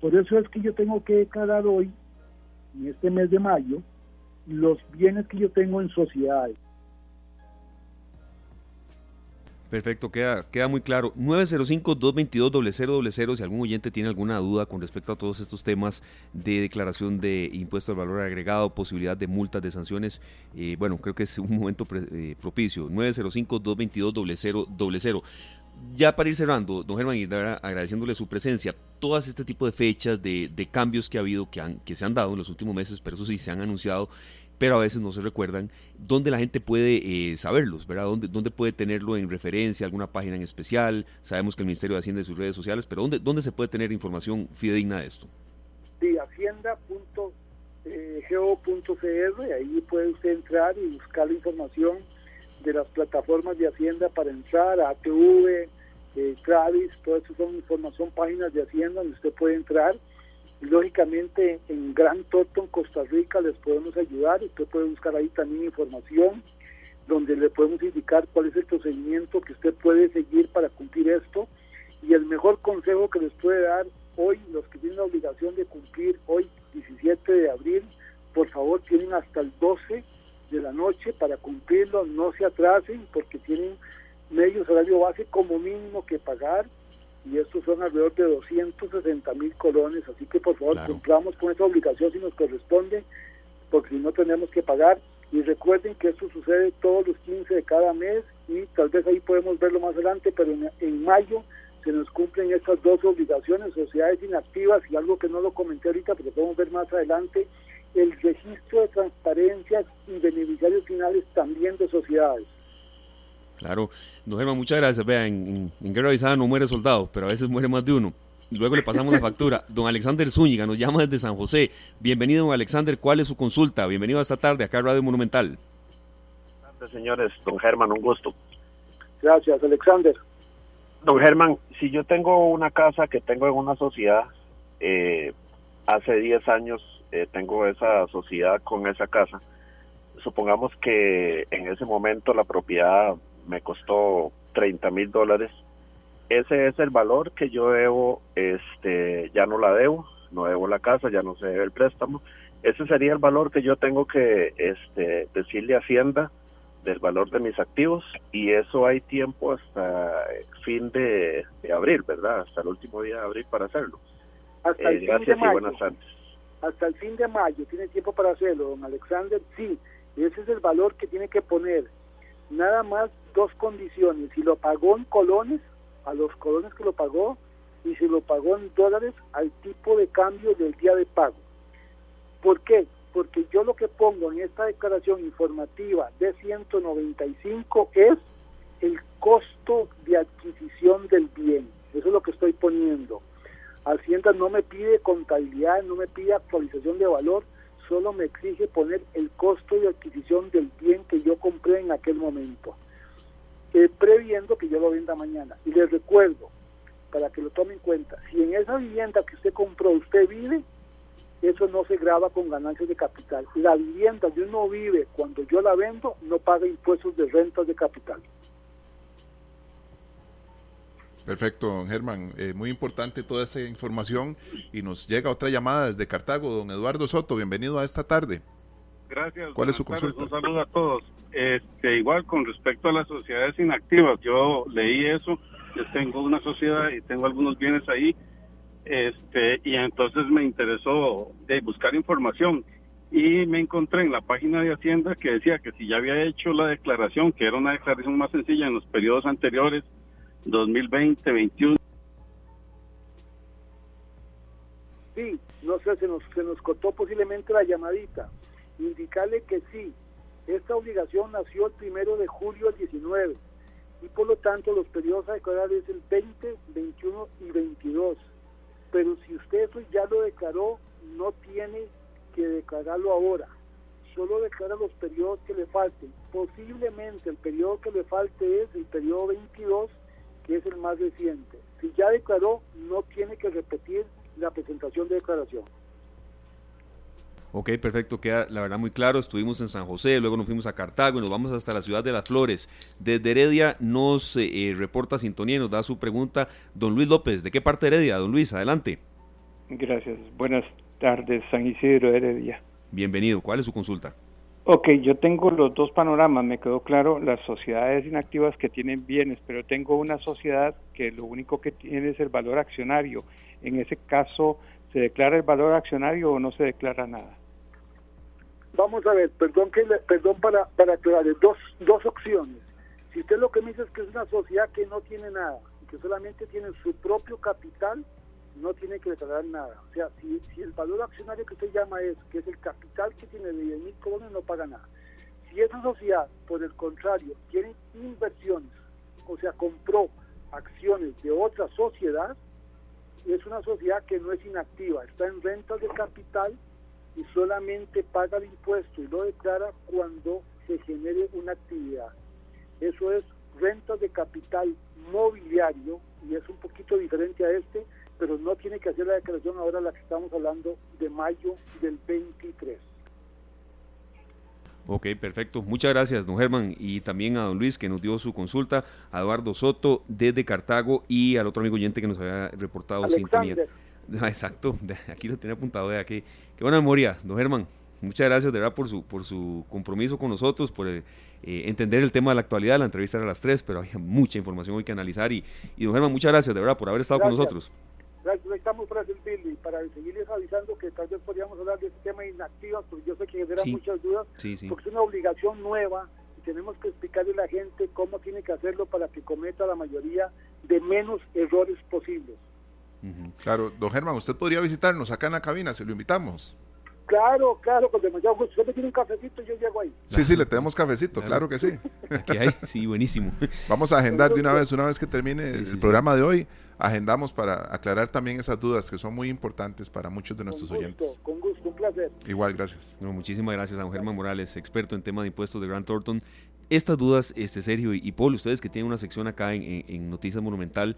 Por eso es que yo tengo que declarar hoy, en este mes de mayo, los bienes que yo tengo en sociedades. Perfecto, queda, queda muy claro. 905-222-0000 si algún oyente tiene alguna duda con respecto a todos estos temas de declaración de impuesto al valor agregado, posibilidad de multas, de sanciones, eh, bueno, creo que es un momento eh, propicio. 905-222-0000. Ya para ir cerrando, don Germán, agradeciéndole su presencia, todas este tipo de fechas, de, de cambios que ha habido, que, han, que se han dado en los últimos meses, pero eso sí se han anunciado, pero a veces no se recuerdan, dónde la gente puede eh, saberlos, ¿verdad? ¿Dónde, ¿Dónde puede tenerlo en referencia, alguna página en especial? Sabemos que el Ministerio de Hacienda y sus redes sociales, pero ¿dónde, dónde se puede tener información fidedigna de esto? Sí, hacienda.go.cr, eh, ahí puede usted entrar y buscar la información de las plataformas de Hacienda para entrar, ATV, eh, Travis, todo eso son información, páginas de Hacienda donde usted puede entrar lógicamente en Gran en Costa Rica, les podemos ayudar. Usted puede buscar ahí también información donde le podemos indicar cuál es el procedimiento que usted puede seguir para cumplir esto. Y el mejor consejo que les puede dar hoy, los que tienen la obligación de cumplir hoy, 17 de abril, por favor tienen hasta el 12 de la noche para cumplirlo, no se atrasen porque tienen medio salario base como mínimo que pagar y estos son alrededor de 260 mil colones, así que por favor cumplamos con esa obligación si nos corresponde, porque si no tenemos que pagar y recuerden que esto sucede todos los 15 de cada mes y tal vez ahí podemos verlo más adelante, pero en, mayo se nos cumplen estas dos obligaciones, sociedades inactivas y algo que no lo comenté ahorita, pero podemos ver más adelante, el registro de transparencias y beneficiarios finales también de sociedades. Claro, don Germán, muchas gracias. Vean, en, en, guerra avisada no muere soldado, pero a veces muere más de uno. Luego le pasamos la factura. [LAUGHS] Don Alexander Zúñiga nos llama desde San José. Bienvenido, don Alexander. ¿Cuál es su consulta? Bienvenido esta tarde acá a Radio Monumental. Gracias, señores. Don Germán, un gusto. Gracias, Alexander. Don Germán, si yo tengo una casa que tengo en una sociedad, eh, hace 10 años eh, tengo esa sociedad con esa casa, supongamos que en ese momento la propiedad me costó 30 mil dólares ese es el valor que yo debo, este, ya no la debo, no debo la casa, ya no se debe el préstamo. Ese sería el valor que yo tengo que este, decirle a Hacienda del valor de mis activos y eso hay tiempo hasta el fin de, abril, ¿verdad? Hasta el último día de abril para hacerlo. Hasta el eh, gracias fin de y buenas tardes. Hasta el fin de mayo tiene tiempo para hacerlo, don Alexander. Sí, ese es el valor que tiene que poner. Nada más dos condiciones. Si lo pagó en colones, a los colones que lo pagó y se lo pagó en dólares al tipo de cambio del día de pago. ¿Por qué? Porque yo lo que pongo en esta declaración informativa de 195 es el costo de adquisición del bien. Eso es lo que estoy poniendo. Hacienda no me pide contabilidad, no me pide actualización de valor, solo me exige poner el costo de adquisición del bien que yo compré en aquel momento previendo que yo lo venda mañana. Y les recuerdo, para que lo tomen en cuenta, si en esa vivienda que usted compró usted vive, eso no se graba con ganancias de capital. La vivienda donde uno vive cuando yo la vendo no paga impuestos de rentas de capital. Perfecto, don Germán. Eh, muy importante toda esa información y nos llega otra llamada desde Cartago. Don Eduardo Soto, bienvenido a esta tarde. Gracias. ¿Cuál es su consulta? Un saludo a todos. Este, igual con respecto a las sociedades inactivas, yo leí eso, yo tengo una sociedad y tengo algunos bienes ahí, este, y entonces me interesó de buscar información y me encontré en la página de Hacienda que decía que si ya había hecho la declaración, que era una declaración más sencilla en los periodos anteriores, 2020, 21. Sí, no sé, se nos, se nos cortó posiblemente la llamadita indicarle que sí, esta obligación nació el primero de julio del 19 y por lo tanto los periodos a declarar es el 20, 21 y 22. Pero si usted eso ya lo declaró, no tiene que declararlo ahora. Solo declara los periodos que le falten. Posiblemente el periodo que le falte es el periodo 22, que es el más reciente. Si ya declaró, no tiene que repetir la presentación de declaración. Ok, perfecto, queda la verdad muy claro. Estuvimos en San José, luego nos fuimos a Cartago y nos vamos hasta la ciudad de Las Flores. Desde Heredia nos eh, reporta sintonía y nos da su pregunta don Luis López. ¿De qué parte de Heredia? Don Luis, adelante. Gracias. Buenas tardes, San Isidro Heredia. Bienvenido. ¿Cuál es su consulta? Ok, yo tengo los dos panoramas, me quedó claro, las sociedades inactivas que tienen bienes, pero tengo una sociedad que lo único que tiene es el valor accionario. En ese caso, ¿se declara el valor accionario o no se declara nada? Vamos a ver, perdón que perdón para, para aclarar, dos, dos opciones. Si usted lo que me dice es que es una sociedad que no tiene nada, que solamente tiene su propio capital, no tiene que declarar nada. O sea, si, si el valor accionario que usted llama es, que es el capital que tiene de 10 mil colones, no paga nada. Si esa sociedad, por el contrario, tiene inversiones, o sea, compró acciones de otra sociedad, es una sociedad que no es inactiva, está en rentas de capital y solamente paga el impuesto y lo declara cuando se genere una actividad. Eso es rentas de capital mobiliario y es un poquito diferente a este pero no tiene que hacer la declaración ahora la que estamos hablando de mayo del 23. Ok, perfecto. Muchas gracias, don Germán, y también a don Luis que nos dio su consulta, a Eduardo Soto desde Cartago y al otro amigo oyente que nos había reportado sintonía. [LAUGHS] Ah, exacto, aquí lo tenía apuntado, de aquí. Qué buena memoria, don Germán. Muchas gracias de verdad por su, por su compromiso con nosotros, por eh, entender el tema de la actualidad. La entrevista era a las 3, pero hay mucha información hoy que analizar. Y, y don Germán, muchas gracias de verdad por haber estado con nosotros. Estamos para servirle y para seguirles avisando que tal vez podríamos hablar de este tema de inactivas, porque yo sé que genera muchas dudas, porque es una obligación nueva y tenemos que explicarle a la gente cómo tiene que hacerlo para que cometa la mayoría de menos errores posibles. Claro, don Germán, usted podría visitarnos acá en la cabina, se lo invitamos. Claro, claro, con demasiado gusto. Usted me tiene un cafecito y yo llego ahí. Sí, sí, le tenemos cafecito, claro, que sí. Aquí hay, sí, buenísimo. Vamos a agendar de una vez, una vez que termine el programa de hoy, agendamos para aclarar también esas dudas que son muy importantes para muchos de nuestros oyentes. Con gusto, un placer. Igual, gracias. muchísimas gracias a don Germán Morales, experto en tema de impuestos de Grant Thornton. Estas dudas, este Sergio y, Paul, ustedes que tienen una sección acá en Noticias Monumental,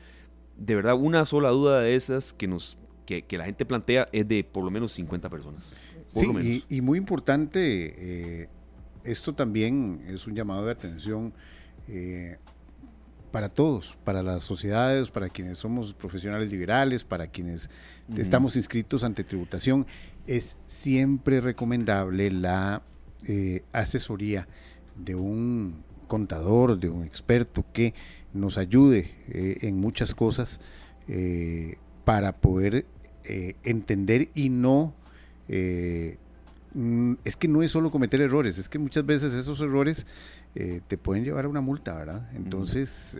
de verdad, una sola duda de esas que nos que, la gente plantea es de por lo menos 50 personas. sí, Y, muy importante, eh, esto también es un llamado de atención eh, para todos, para las sociedades, para quienes somos profesionales liberales, para quienes estamos inscritos ante tributación. Es siempre recomendable la eh, asesoría de un contador, de un experto que nos ayude en muchas cosas para poder eh, entender y no... Eh, mm, es que no es solo cometer errores, es que muchas veces esos errores eh, te pueden llevar a una multa, ¿verdad? Entonces,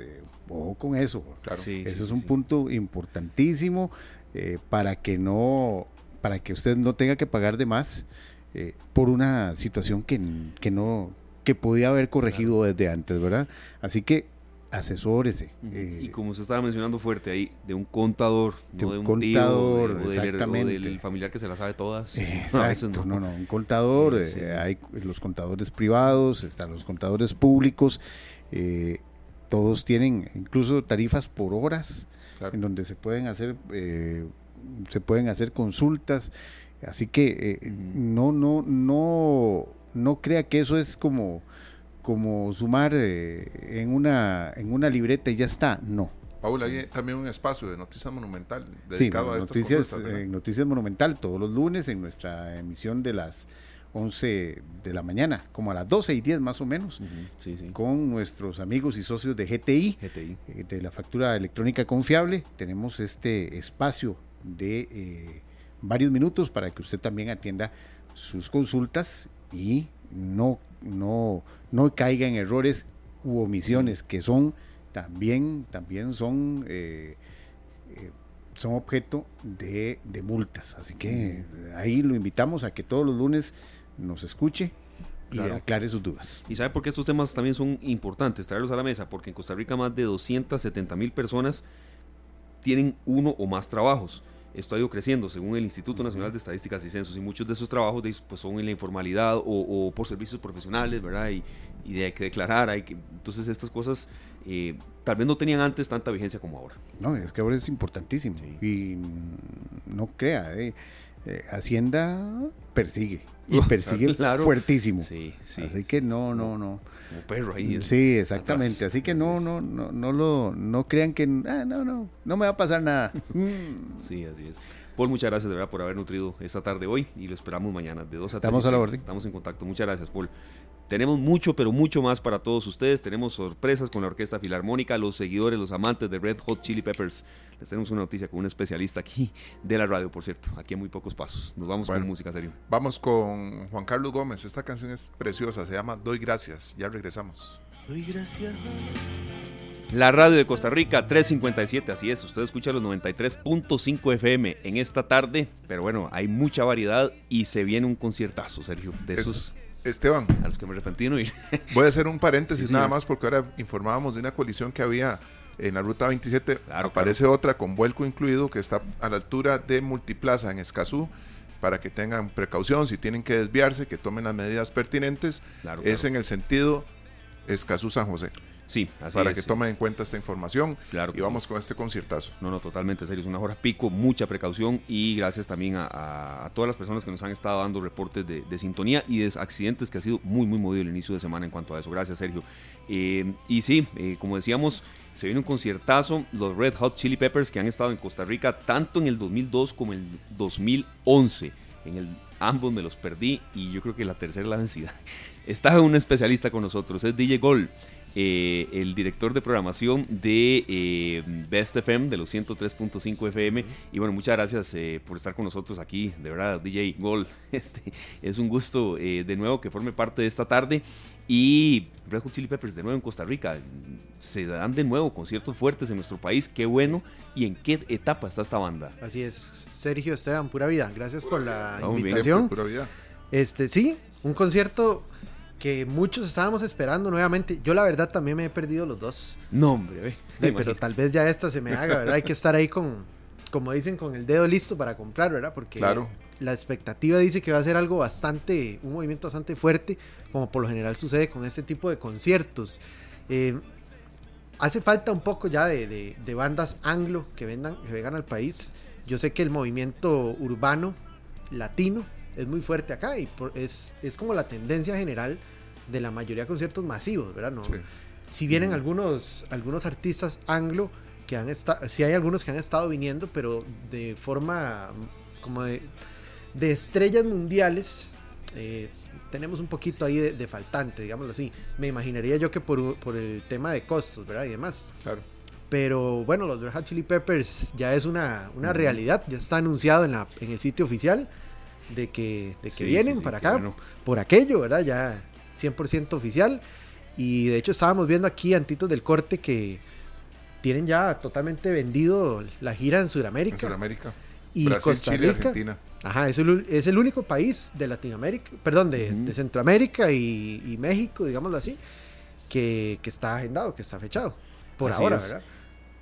ojo con eso. Claro. eso es un punto importantísimo para que no, para que usted no tenga que pagar de más por una situación que, que no, que podía haber corregido desde antes, ¿verdad? Así que asesórese. y eh, como se estaba mencionando fuerte ahí, de un contador, de no un de un contador, tío, exactamente. del, familiar que se la sabe todas. [LAUGHS] Exacto, no, no, un contador, eh, hay los contadores privados, están los contadores públicos, eh, todos tienen incluso tarifas por horas, en donde se pueden hacer, se pueden hacer consultas, así que no, no, no, no crea que eso es como como sumar eh, en, una, en una libreta y ya está. No. Paula, hay también un espacio de Noticias Monumental dedicado a estas noticias, eh, Noticias Monumental todos los lunes en nuestra emisión de las 11 de la mañana, como a las 12 y 10 más o menos, con nuestros amigos y socios de GTI, eh, de la factura electrónica confiable. Tenemos este espacio de varios minutos para que usted también atienda sus consultas y no, no, no caiga en errores u omisiones que son también, también son, eh, eh, son objeto de, multas. Así que ahí lo invitamos a que todos los lunes nos escuche y aclare sus dudas. ¿Y sabe por qué estos temas también son importantes, traerlos a la mesa? Porque en Costa Rica más de 270 mil personas tienen uno o más trabajos esto ha ido creciendo según el Instituto Nacional de Estadísticas y Censos y muchos de esos trabajos pues, son en la informalidad o, por servicios profesionales, ¿verdad? Y, y de que declarar, hay que, entonces estas cosas eh, tal vez no tenían antes tanta vigencia como ahora. No, es que ahora es importantísimo y no crea, eh, eh, Hacienda persigue y [LAUGHS] persigue fuertísimo. Sí, sí, Así que no, no, no. Como perro ahí. Sí, exactamente. Así que no, no, no, no lo, no crean que, ah, no, no, no me va a pasar nada. [LAUGHS] sí, así es. Paul, muchas gracias de verdad por haber nutrido esta tarde hoy y lo esperamos mañana de 2 a 3. Estamos a la orden. Estamos en contacto. Muchas gracias, Paul. Tenemos mucho, pero mucho más para todos ustedes. Tenemos sorpresas con la Orquesta Filarmónica, los seguidores, los amantes de Red Hot Chili Peppers. Les tenemos una noticia con un especialista aquí de la radio, por cierto, aquí a muy pocos pasos. Nos vamos con música serio. Vamos con Juan Carlos Gómez. Esta canción es preciosa, se llama Doy Gracias. Ya regresamos. Doy gracias. La radio de Costa Rica, 357, así es, usted escucha los 93.5 FM en esta tarde, pero bueno, hay mucha variedad y se viene un conciertazo, Sergio, de esos Esteban. A los que me arrepentí no ir. [LAUGHS] Voy a hacer un paréntesis nada más porque ahora informábamos de una colisión que había en la ruta 27. Aparece otra con vuelco incluido que está a la altura de Multiplaza en Escazú para que tengan precaución, si tienen que desviarse, que tomen las medidas pertinentes. es en el sentido Escazú-San José. Sí, así Para que tomen en cuenta esta información. Claro. Y vamos con este conciertazo. No, no, totalmente serio. Es una hora pico, mucha precaución y gracias también a, todas las personas que nos han estado dando reportes de, sintonía y de accidentes que ha sido muy, muy movido el inicio de semana en cuanto a eso. Gracias, Sergio. Eh, y sí, eh, como decíamos, se viene un conciertazo. Los Red Hot Chili Peppers que han estado en Costa Rica tanto en el 2002 como en el 2011. En el, ambos me los perdí y yo creo que la tercera la vencida. [LAUGHS] Está un especialista con nosotros, es DJ Gol. Eh, el director de programación de eh, Best FM, de los 103.5 FM. Y bueno, muchas gracias eh, por estar con nosotros aquí, de verdad, DJ Gol. [LAUGHS] Este, es un gusto de nuevo que forme parte de esta tarde. Y Red Hot Chili Peppers de nuevo en Costa Rica. Se dan de nuevo conciertos fuertes en nuestro país. Qué bueno. ¿Y en qué etapa está esta banda? Así es. Sergio Esteban, pura vida. Gracias por la invitación. pura vida. Este, sí, un concierto que muchos estábamos esperando nuevamente. Yo la verdad también me he perdido los dos. No, hombre, pero tal vez ya esta se me haga, ¿verdad? Hay que [LAUGHS] estar ahí con, como dicen, con el dedo listo para comprar, ¿verdad? Porque la expectativa dice que va a ser algo bastante, un movimiento bastante fuerte, como por lo general sucede con este tipo de conciertos. Eh, hace falta un poco ya de, bandas anglo que, vendan, que vengan al país. Yo sé que el movimiento urbano latino es muy fuerte acá y es, es como la tendencia general de la mayoría de conciertos masivos, ¿verdad? No, Si vienen algunos, algunos artistas anglo que han estado, sí hay algunos que han estado viniendo, pero de forma como de, de estrellas mundiales, eh, tenemos un poquito ahí de, faltante, digámoslo así. Me imaginaría yo que por, por, el tema de costos, ¿verdad? Y demás. Claro. Pero bueno, los Red Hot Chili Peppers ya es una, una realidad, ya está anunciado en, la, en el sitio oficial de que, de que vienen para acá por aquello, ¿verdad? Ya 100% oficial. Y de hecho estábamos viendo aquí antitos del corte que tienen ya totalmente vendido la gira en Sudamérica. En Sudamérica. Y Costa Rica. Argentina. Ajá, es el, es el, único país de Latinoamérica, perdón, de, Centroamérica y, México, digámoslo así, que, que, está agendado, que está fechado. Por ahora, ¿verdad?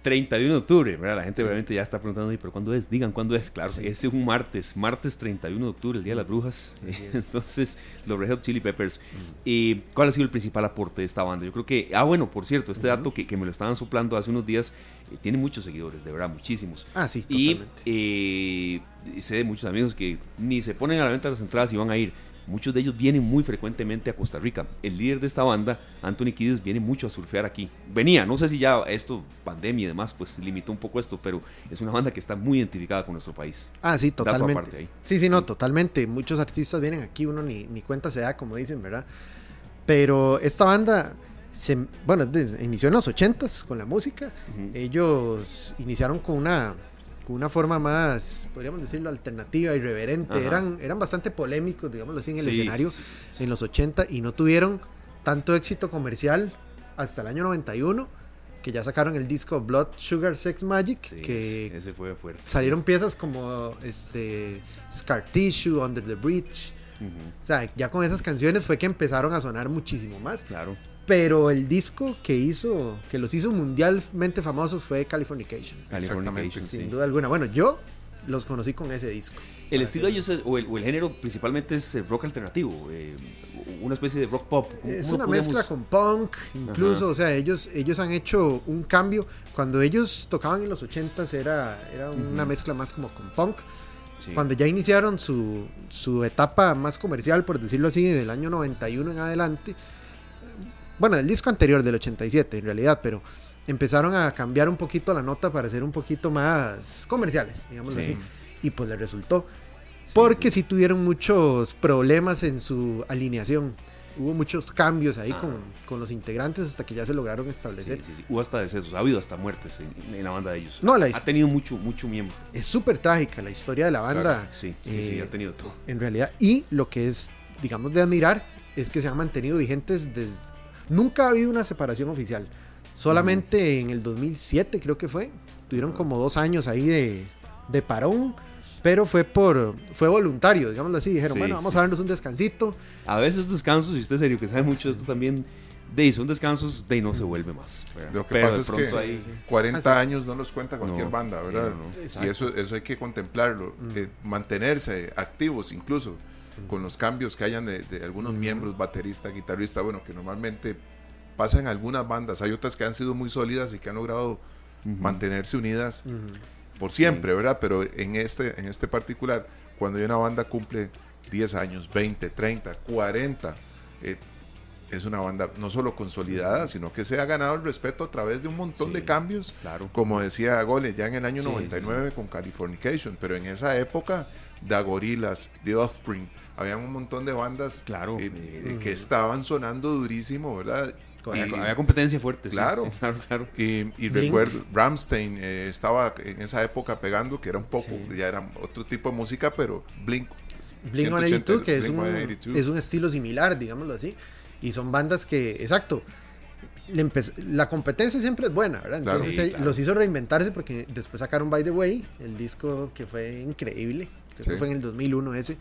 31 de octubre, ¿verdad? La gente obviamente ya está preguntando, ¿pero cuándo es? Digan cuándo es, claro. Es un martes, martes 31 de octubre, el Día de las Brujas. [LAUGHS] Entonces, los Red Hot Chili Peppers. y ¿Cuál ha sido el principal aporte de esta banda? Yo creo que, ah, bueno, por cierto, este dato que, que, me lo estaban soplando hace unos días, eh, tiene muchos seguidores, de verdad, muchísimos. Ah, sí, totalmente. Y eh, sé de muchos amigos que ni se ponen a la venta las entradas y van a ir Muchos de ellos vienen muy frecuentemente a Costa Rica. El líder de esta banda, Anthony Kiddis, viene mucho a surfear aquí. Venía, no sé si ya esto, pandemia y demás, pues limitó un poco esto, pero es una banda que está muy identificada con nuestro país. Ah, sí, totalmente. Sí, sí, no, totalmente. Muchos artistas vienen aquí, uno ni, ni cuenta se da, como dicen, ¿verdad? Pero esta banda, se, bueno, inició en los 80 con la música. Ellos iniciaron con una una forma más, podríamos decirlo, alternativa, irreverente. Eran, eran bastante polémicos, digámoslo así, en el escenario en los 80 y no tuvieron tanto éxito comercial hasta el año 91 que ya sacaron el disco Blood Sugar Sex Magic que ese, fue fuerte. salieron piezas como este Scar Tissue Under the Bridge. O sea ya con esas canciones fue que empezaron a sonar muchísimo más. Claro pero el disco que hizo, que los hizo mundialmente famosos fue Californication. Californication, sin duda alguna. Bueno, yo los conocí con ese disco. El estilo de ellos o, el, género principalmente es el rock alternativo, eh, una especie de rock pop. Es una mezcla con punk, incluso, o sea, ellos, ellos han hecho un cambio. Cuando ellos tocaban en los 80s era, era una mezcla más como con punk. Cuando ya iniciaron su, su etapa más comercial, por decirlo así, del año 91 en adelante, bueno, el disco anterior del 87 en realidad, pero empezaron a cambiar un poquito la nota para ser un poquito más comerciales, digamos así. Y pues le resultó. Porque sí. tuvieron muchos problemas en su alineación. Hubo muchos cambios ahí con, con, los integrantes hasta que ya se lograron establecer. Hubo hasta decesos, ha habido hasta muertes en, la banda de ellos. No, ha tenido mucho, mucho miembro. Es súper trágica la historia de la banda. sí, sí, ha tenido todo. En realidad, y lo que es, digamos, de admirar es que se han mantenido vigentes desde Nunca ha habido una separación oficial. Solamente en el 2007 creo que fue. Tuvieron como dos años ahí de, parón. Pero fue por fue voluntario, digámoslo así. Dijeron, bueno, vamos a darnos un descansito. A veces descansos, y usted serio que sabe mucho de esto también, de son descansos, de no se vuelve más. Lo que pasa es que 40 años no los cuenta cualquier banda, ¿verdad? y eso, eso hay que contemplarlo, mantenerse activos incluso con los cambios que hayan de, algunos miembros, baterista, guitarrista, bueno, que normalmente pasa en algunas bandas. Hay otras que han sido muy sólidas y que han logrado mantenerse unidas por siempre, ¿verdad? Pero en este, en este particular, cuando hay una banda cumple 10 años, 20, 30, 40, es una banda no solo consolidada, sino que se ha ganado el respeto a través de un montón de cambios. Claro. Como decía Gole, ya en el año 99 con Californication, pero en esa época, The Gorillaz, The Offspring, había un montón de bandas claro. Eh, eh, que estaban sonando durísimo, ¿verdad? había competencia fuerte. Claro, [LAUGHS] claro, claro. Y, recuerdo, Ramstein eh, estaba en esa época pegando, que era un poco, ya era otro tipo de música, pero Blink. Blink 182, que es, un, es un estilo similar, digámoslo así. Y son bandas que, exacto, la competencia siempre es buena, ¿verdad? Entonces los hizo reinventarse porque después sacaron By the Way, el disco que fue increíble, que fue en el 2001 ese,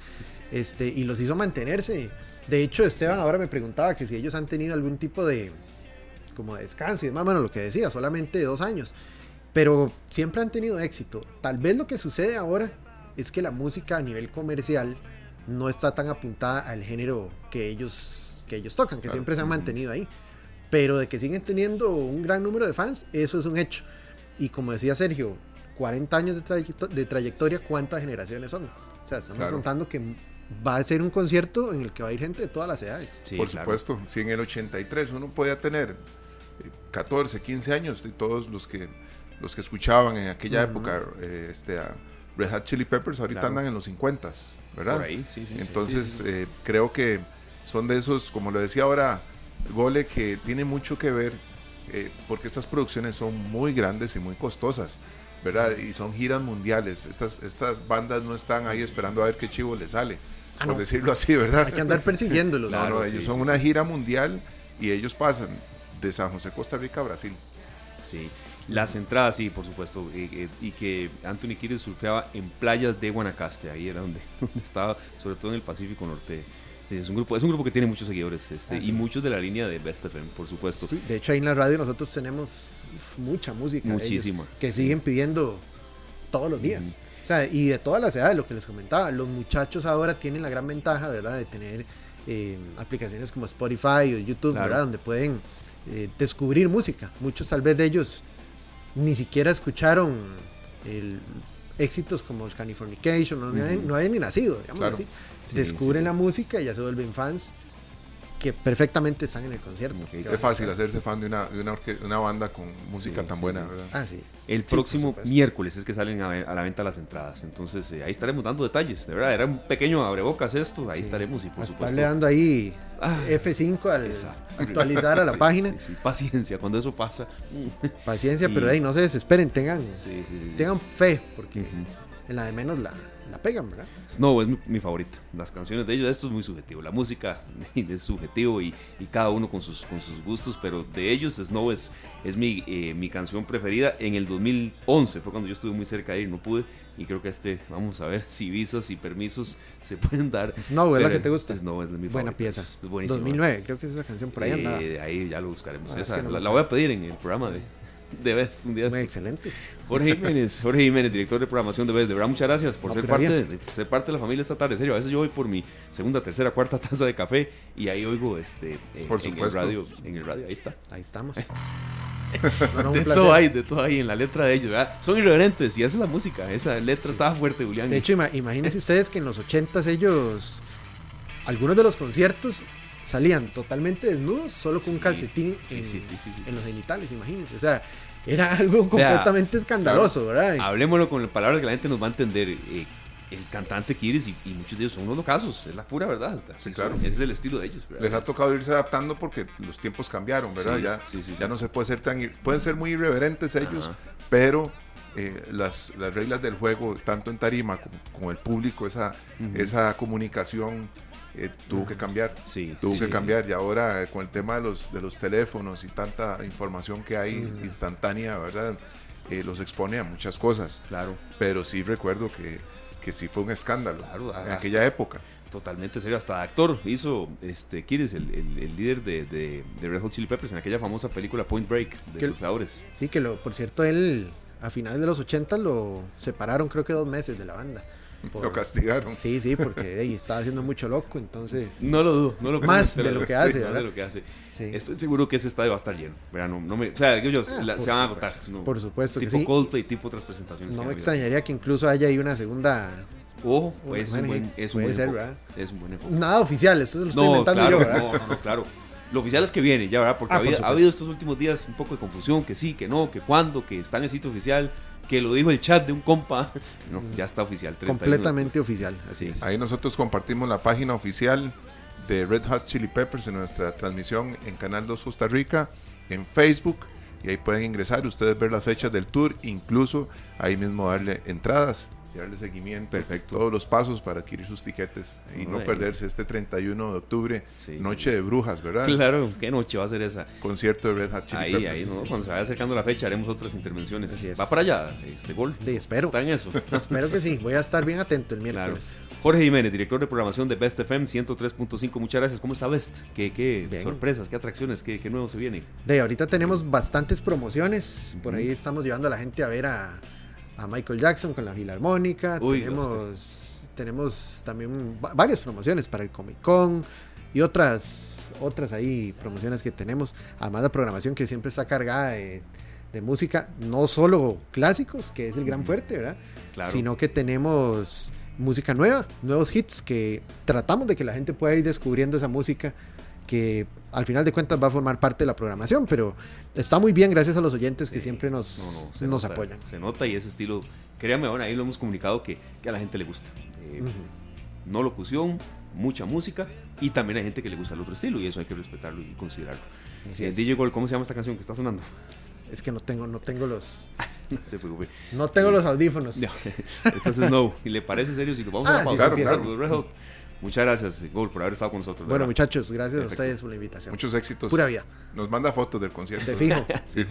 este, y los hizo mantenerse. De hecho, Esteban ahora me preguntaba que si ellos han tenido algún tipo de como de descanso y demás, bueno, lo que decía, solamente dos años, pero siempre han tenido éxito. Tal vez lo que sucede ahora es que la música a nivel comercial no está tan apuntada al género que ellos, que ellos tocan, que siempre se han mantenido ahí. Pero de que siguen teniendo un gran número de fans, eso es un hecho. Y como decía Sergio, 40 años de, trayectoria, ¿cuántas generaciones son? O sea, estamos contando que va a ser un concierto en el que va a ir gente de todas las edades. Por supuesto, si en el 83 uno podía tener 14, eh, 15 años y todos los que los que escuchaban en aquella época eh, este, a Red Hot Chili Peppers ahorita andan en los 50, ¿verdad? Por ahí, sí, Entonces eh, creo que son de esos, como lo decía ahora Gole, que tiene mucho que ver porque estas producciones son muy grandes y muy costosas. ¿Verdad? Y son giras mundiales. Estas, estas bandas no están ahí esperando a ver qué chivo les sale, ah, por decirlo así, ¿verdad? Hay que andar persiguiéndolos. claro, ellos son una gira mundial y ellos pasan de San José, Costa Rica a Brasil. Sí. Las entradas, sí, por supuesto, y, que Anthony Kiris surfeaba en playas de Guanacaste, ahí era [LAUGHS] donde, estaba, sobre todo en el Pacífico Norte. Sí, es un grupo, es un grupo que tiene muchos seguidores, este, ah, y muchos de la línea de Best FM, por supuesto. Sí, de hecho ahí en la radio nosotros tenemos mucha música. Muchísima. que siguen pidiendo todos los días. O sea, y de todas las edades, lo que les comentaba, los muchachos ahora tienen la gran ventaja, ¿verdad?, de tener eh, aplicaciones como Spotify o YouTube, ¿verdad?, donde pueden eh, descubrir música. Muchos tal vez de ellos ni siquiera escucharon éxitos como el Californication, no, no, habían, ni nacido, digamos así. Descubren la música y ya se vuelven fans que perfectamente están en el concierto. es fácil hacerse fan de una, de una, banda con música tan buena. Ah, sí. El próximo miércoles es que salen a, la venta las entradas. Entonces eh, ahí estaremos dando detalles. De verdad, era un pequeño abrebocas esto. Ahí estaremos y por supuesto. dando ahí ah, F5 al actualizar a la [LAUGHS] página. Paciencia, cuando eso pasa. Paciencia, pero ahí no se desesperen, tengan, tengan fe, porque en la de menos la, la pegan, ¿verdad? Snow es mi, favorita. Las canciones de ellos, esto es muy subjetivo. La música [LAUGHS] es subjetivo y, cada uno con sus, con sus gustos, pero de ellos Snow es, es mi, eh, mi canción preferida. En el 2011 fue cuando yo estuve muy cerca de ir, no pude. Y creo que este, vamos a ver [LAUGHS] si visas y permisos se pueden dar. Snow es la que te gusta. Snow es mi Buena pieza. Es buenísima. 2009, creo que es esa canción por ahí eh, Ahí ya lo buscaremos. Ah, esa, la, voy a pedir en el programa de, de Best un día. Muy excelente. Jorge Jiménez, Jorge Jiménez, director de programación de Best. De verdad, muchas gracias por ser, parte de, ser parte de la familia esta tarde. serio, a veces yo voy por mi segunda, tercera, cuarta [LAUGHS] taza de café y ahí oigo este, por en, el radio. En el radio, ahí está. Ahí estamos. [LAUGHS] de todo hay, de todo hay en la letra de ellos, ¿verdad? Son irreverentes y esa es la música. Esa letra estaba fuerte, Julián. De hecho, imagínense [LAUGHS] ustedes que en los ochentas ellos, algunos de los conciertos salían totalmente desnudos, solo con un calcetín en, los genitales, imagínense. O sea, era [LAUGHS] algo completamente escandaloso, ¿verdad? Hablemoslo con palabras que la gente nos va a entender. Eh, el cantante Kiris y, muchos de ellos son unos casos, es la pura verdad. claro. Ese es el estilo de ellos. Les ha tocado irse adaptando porque los tiempos cambiaron, ¿verdad? ya, ya no se puede ser tan. Pueden ser muy irreverentes ellos, pero eh, las, las, reglas del juego, tanto en tarima como con el público, esa, esa comunicación eh, tuvo que cambiar. Sí, tuvo que cambiar. Y ahora eh, con el tema de los, de los teléfonos y tanta información que hay instantánea, ¿verdad? Eh, los expone a muchas cosas. Claro. Pero sí recuerdo que, que sí fue un escándalo en aquella época. Totalmente serio, hasta actor hizo este Kiris, el, el, líder de, de, Red Hot Chili Peppers en aquella famosa película Point Break de sus creadores. Sí, que lo, por cierto él a finales de los 80 lo separaron creo que dos meses de la banda lo castigaron. Sí, sí, porque estaba haciendo mucho loco, entonces. No lo dudo, no lo Más de lo, que hace, ¿verdad? de lo que hace. Estoy seguro que ese estadio va a estar lleno. No, no me, o sea, ellos ah, se van a agotar. por supuesto tipo que sí. Coldplay, tipo otras presentaciones. No me extrañaría que incluso haya ahí una segunda Ojo, pues, es, un buen, es un buen ser, es un buen enfoque. Nada oficial, eso lo estoy no, inventando yo, ¿verdad? No, no, no, claro. Lo oficial es que viene, ya, ¿verdad? Porque ah, ha, habido, estos últimos días un poco de confusión, que sí, que no, que cuándo, que está en el sitio oficial, que lo dijo el chat de un compa. [LAUGHS] No, ya está oficial. Completamente oficial, así es. Ahí nosotros compartimos la página oficial de Red Hot Chili Peppers en nuestra transmisión en Canal 2 Costa Rica, en Facebook, y ahí pueden ingresar, ustedes ver las fechas del tour, incluso ahí mismo darle entradas darle seguimiento, Perfecto. todos los pasos para adquirir sus tiquetes y no perderse este 31 de octubre, Noche de Brujas, ¿verdad? Claro, ¿qué noche va a ser esa? Concierto de Red Hot Chili Ahí, ahí, ¿no? Cuando se vaya acercando la fecha haremos otras intervenciones. ¿Va para allá este gol? Sí, espero. ¿Está en eso? [LAUGHS] espero que sí, voy a estar bien atento el miércoles. Jorge Jiménez, director de programación de Best FM 103.5, muchas gracias. ¿Cómo está Best? ¿Qué, qué sorpresas, qué atracciones, qué, qué nuevo se viene? De ahorita tenemos bastantes promociones, por ahí estamos llevando a la gente a ver a a Michael Jackson con la Filarmónica. tenemos, tenemos también varias promociones para el Comic Con y otras, otras ahí promociones que tenemos. Además la programación que siempre está cargada de, música, no solo clásicos, que es el gran fuerte, ¿verdad? Sino que tenemos música nueva, nuevos hits que tratamos de que la gente pueda ir descubriendo esa música que al final de cuentas va a formar parte de la programación, pero está muy bien gracias a los oyentes que siempre nos, nos apoyan. Se nota y ese estilo, créanme, ahora ahí lo hemos comunicado que, a la gente le gusta. Eh, no locución, mucha música y también hay gente que le gusta el otro estilo y eso hay que respetarlo y considerarlo. Eh, DJ Gold, ¿cómo se llama esta canción que está sonando? [LAUGHS] Es que no tengo, no tengo los. [LAUGHS] no se preocupe. No tengo los audífonos. No, [LAUGHS] este es Snow. ¿Y le parece serio si lo vamos a ah, pausar? claro, Muchas gracias, Gol, por haber estado con nosotros. Bueno, muchachos, gracias a ustedes por la invitación. Muchos éxitos. Pura vida. Nos manda fotos del concierto. De fijo. [LAUGHS]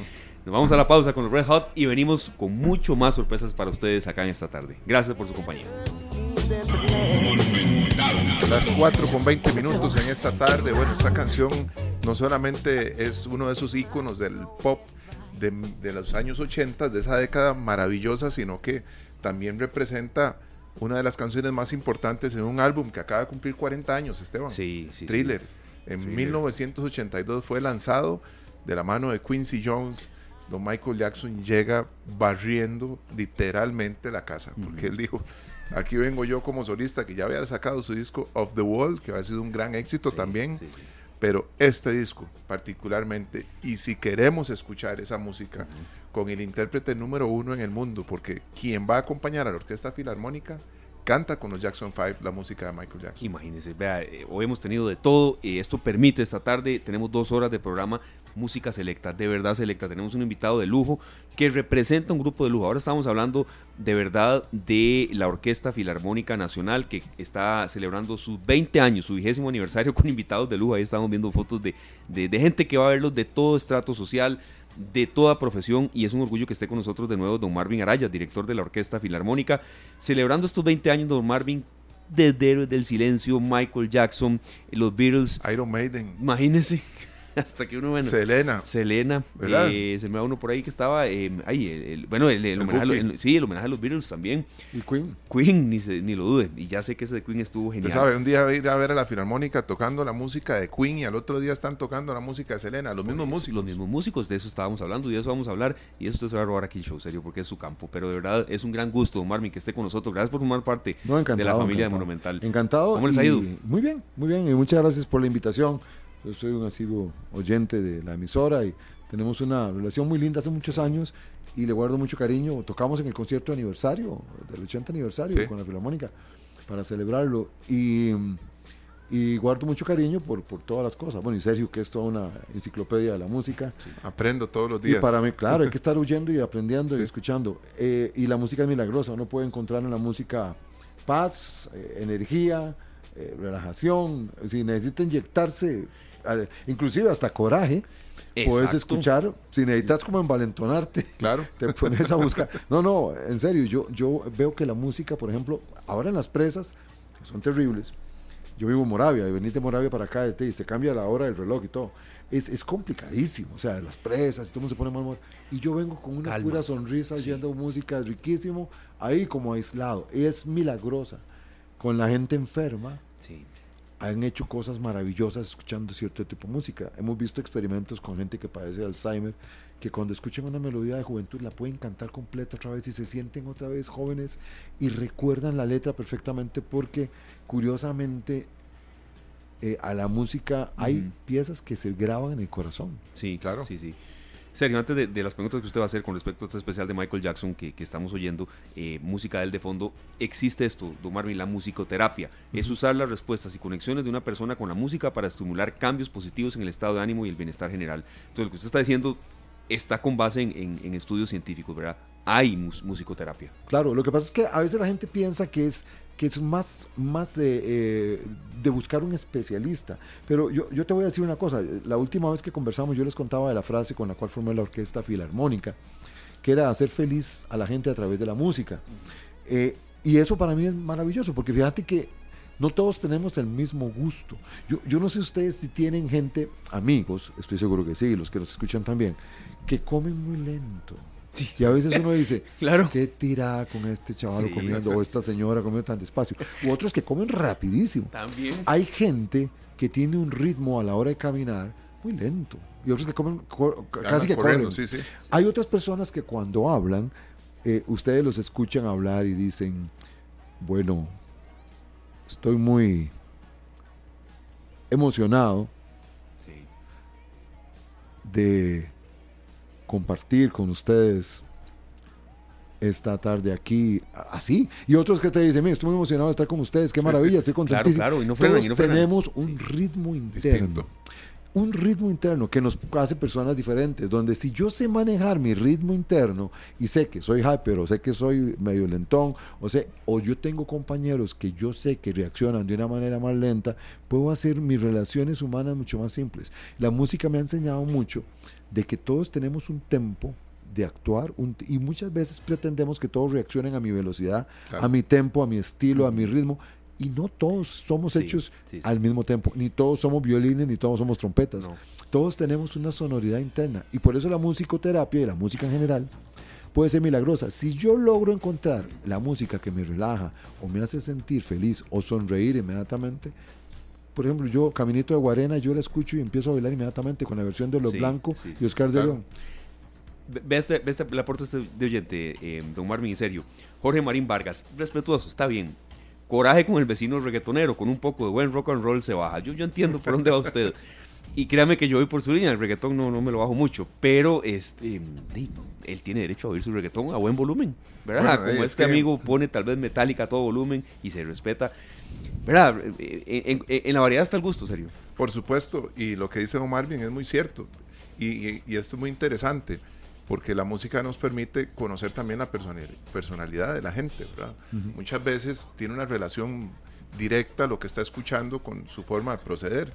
Nos vamos a la pausa con los Red Hot y venimos con mucho más sorpresas para ustedes acá en esta tarde. Gracias por su compañía. Las 4 con 20 minutos en esta tarde. Bueno, esta canción no solamente es uno de esos íconos del pop de, de los años 80, de esa década maravillosa, sino que también representa una de las canciones más importantes en un álbum que acaba de cumplir 40 años, Esteban. Sí, sí. Thriller. En 1982 fue lanzado de la mano de Quincy Jones. Don Michael Jackson llega barriendo literalmente la casa, porque él dijo, aquí vengo yo como solista, que ya había sacado su disco Off the Wall, que ha sido un gran éxito también, pero este disco particularmente, y si queremos escuchar esa música con el intérprete número uno en el mundo, porque quien va a acompañar a la Orquesta Filarmónica canta con los Jackson 5 la música de Michael Jackson. Imagínense, vea, eh, hoy hemos tenido de todo y esto permite esta tarde, tenemos dos horas de programa música selecta, de verdad selecta. Tenemos un invitado de lujo que representa un grupo de lujo. Ahora estamos hablando de verdad de la Orquesta Filarmónica Nacional que está celebrando sus 20 años, su vigésimo aniversario con invitados de lujo. Ahí estamos viendo fotos de, de gente que va a verlos de todo estrato social, de toda profesión y es un orgullo que esté con nosotros de nuevo don Marvin Araya, director de la Orquesta Filarmónica, celebrando estos 20 años don Marvin desde Héroes del Silencio, Michael Jackson, los Beatles, Iron Maiden. Imagínense. [LAUGHS] hasta que uno, bueno. Selena. Selena. Eh, se me va uno por ahí que estaba. Eh, ahí, el, bueno, el, homenaje, a sí, el homenaje a los Beatles también. Y Queen. Queen, ni, ni lo dude. Y ya sé que ese de Queen estuvo genial. Usted sabe, un día ir a ver a la Filarmónica tocando la música de Queen y al otro día están tocando la música de Selena. Los mismos músicos. Los mismos músicos, de eso estábamos hablando y de eso vamos a hablar. Y eso usted se va a robar aquí el show, serio, porque es su campo. Pero de verdad es un gran gusto, don Marvin, que esté con nosotros. Gracias por formar parte de la familia de Monumental. Encantado. ¿Cómo les ha ido? Muy bien, muy bien. Y muchas gracias por la invitación. Yo soy un asiduo oyente de la emisora y tenemos una relación muy linda hace muchos años y le guardo mucho cariño. Tocamos en el concierto de aniversario, del 80 aniversario con la Filarmónica para celebrarlo y, y guardo mucho cariño por, por, todas las cosas. Bueno, y Sergio, que es toda una enciclopedia de la música. aprendo todos los días. Y para mí, claro, hay que [LAUGHS] estar huyendo y aprendiendo y escuchando. Eh, y la música es milagrosa, uno puede encontrar en la música paz, eh, energía, eh, relajación. Si necesita inyectarse inclusive hasta coraje. Puedes escuchar, si necesitas como envalentonarte, claro. [LAUGHS] te pones a buscar. No, no, en serio, yo, yo veo que la música, por ejemplo, ahora en las presas, que son terribles, yo vivo en Moravia, y venite Moravia para acá, este, y se cambia la hora del reloj y todo. es, es, complicadísimo, o sea, las presas, y todo el mundo se pone mal humor. Y yo vengo con una pura sonrisa oyendo música, es riquísimo, ahí como aislado. Es milagrosa. Con la gente enferma, sí. Han hecho cosas maravillosas escuchando cierto tipo de música. Hemos visto experimentos con gente que padece de Alzheimer, que cuando escuchan una melodía de juventud la pueden cantar completa otra vez y se sienten otra vez jóvenes y recuerdan la letra perfectamente porque curiosamente eh, a la música hay piezas que se graban en el corazón. Sí, claro. Sí, sí. Sergio, antes de, las preguntas que usted va a hacer con respecto a este especial de Michael Jackson que, estamos oyendo, eh, música del de fondo, existe esto, Don Marvin, la musicoterapia. Es usar las respuestas y conexiones de una persona con la música para estimular cambios positivos en el estado de ánimo y el bienestar general. Entonces, lo que usted está diciendo está con base en, estudios científicos, ¿verdad? Hay musicoterapia. Claro, lo que pasa es que a veces la gente piensa que es que es más, más de, eh, de, buscar un especialista. Pero yo, yo, te voy a decir una cosa, la última vez que conversamos yo les contaba de la frase con la cual formé la orquesta filarmónica, que era hacer feliz a la gente a través de la música. Eh, y eso para mí es maravilloso, porque fíjate que no todos tenemos el mismo gusto. Yo, yo no sé ustedes si tienen gente, amigos, estoy seguro que sí, los que nos escuchan también, que comen muy lento. Y a veces uno dice, [LAUGHS] claro. qué tirada con este chaval comiendo o esta señora comiendo tan despacio. U otros que comen rapidísimo. También. Hay gente que tiene un ritmo a la hora de caminar muy lento. Y otros que comen casi que corren. Hay otras personas que cuando hablan, eh, ustedes los escuchan hablar y dicen, bueno, estoy muy emocionado de compartir con ustedes esta tarde aquí así. Y otros que te dicen, mira, estoy muy emocionado de estar con ustedes, qué maravilla, estoy contentísimo. Claro, y no tenemos un ritmo interno un ritmo interno que nos hace personas diferentes, donde si yo sé manejar mi ritmo interno y sé que soy hyper o sé que soy medio lentón, o, sé, o yo tengo compañeros que yo sé que reaccionan de una manera más lenta, puedo hacer mis relaciones humanas mucho más simples. La música me ha enseñado mucho de que todos tenemos un tempo de actuar y muchas veces pretendemos que todos reaccionen a mi velocidad, a mi tempo, a mi estilo, a mi ritmo y no todos somos hechos al mismo tiempo, ni todos somos violines, ni todos somos trompetas. Todos tenemos una sonoridad interna y por eso la musicoterapia y la música en general puede ser milagrosa. Si yo logro encontrar la música que me relaja o me hace sentir feliz o sonreír inmediatamente, por ejemplo, yo, Caminito de Guarena, yo la escucho y empiezo a bailar inmediatamente con la versión de Los Blancos y Oscar de León. Ve este, ve este, aporte este de oyente, eh, don Marvin, en serio. Jorge Marín Vargas, respetuoso, está bien coraje con el vecino reggaetonero, con un poco de buen rock and roll se baja. Yo, yo entiendo por dónde va usted. Y créame que yo voy por su línea, el reggaetón no, no me lo bajo mucho, pero este, él tiene derecho a oír su reggaetón a buen volumen, ¿verdad? Como este amigo pone tal vez metálica a todo volumen y se respeta, ¿verdad? En, la variedad está el gusto, serio. Por supuesto, y lo que dice Don Marvin es muy cierto, y, y esto es muy interesante porque la música nos permite conocer también la personalidad de la gente, ¿verdad? Muchas veces tiene una relación directa lo que está escuchando con su forma de proceder.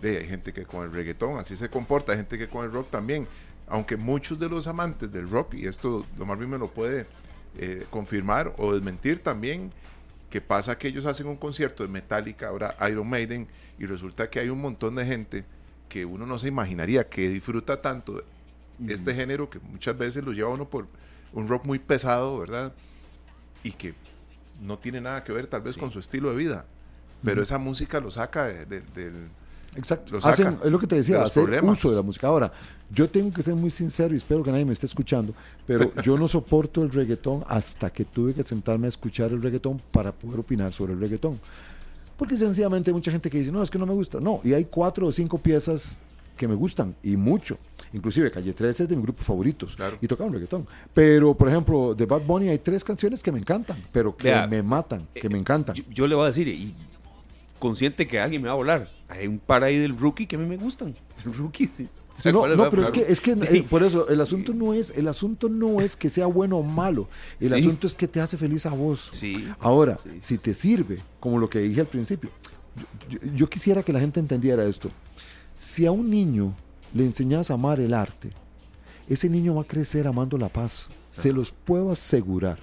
De, hay gente que con el reggaetón así se comporta, hay gente que con el rock también. Aunque muchos de los amantes del rock, y esto lo más bien me lo puede eh, confirmar o desmentir también, que pasa que ellos hacen un concierto de Metallica, ahora Iron Maiden, y resulta que hay un montón de gente que uno no se imaginaría que disfruta tanto este género que muchas veces lo lleva uno por un rock muy pesado, ¿verdad? Y que no tiene nada que ver tal vez con su estilo de vida, pero esa música lo saca del... Exacto, Hacen, es lo que te decía, hacer uso de la música. Ahora, yo tengo que ser muy sincero y espero que nadie me esté escuchando, pero [LAUGHS] yo no soporto el reggaetón hasta que tuve que sentarme a escuchar el reggaetón para poder opinar sobre el reggaetón. Porque sencillamente hay mucha gente que dice, no, es que no me gusta. No, y hay cuatro o cinco piezas que me gustan y mucho. Inclusive Calle 13 es de mis grupos favoritos y tocaban reggaetón. Pero, por ejemplo, de Bad Bunny hay tres canciones que me encantan, pero que me matan, que me encantan. Yo, le voy a decir, y consciente que alguien me va a volar, hay un par ahí del rookie que a mí me gustan. [LAUGHS] El rookie, sí. no, no pero es que, es que [LAUGHS] eh, por eso el asunto no es el asunto no es que sea bueno o malo el asunto es que te hace feliz a vos sí, ahora si te sirve como lo que dije al principio yo, quisiera que la gente entendiera esto si a un niño le enseñas a amar el arte, ese niño va a crecer amando la paz. Se los puedo asegurar.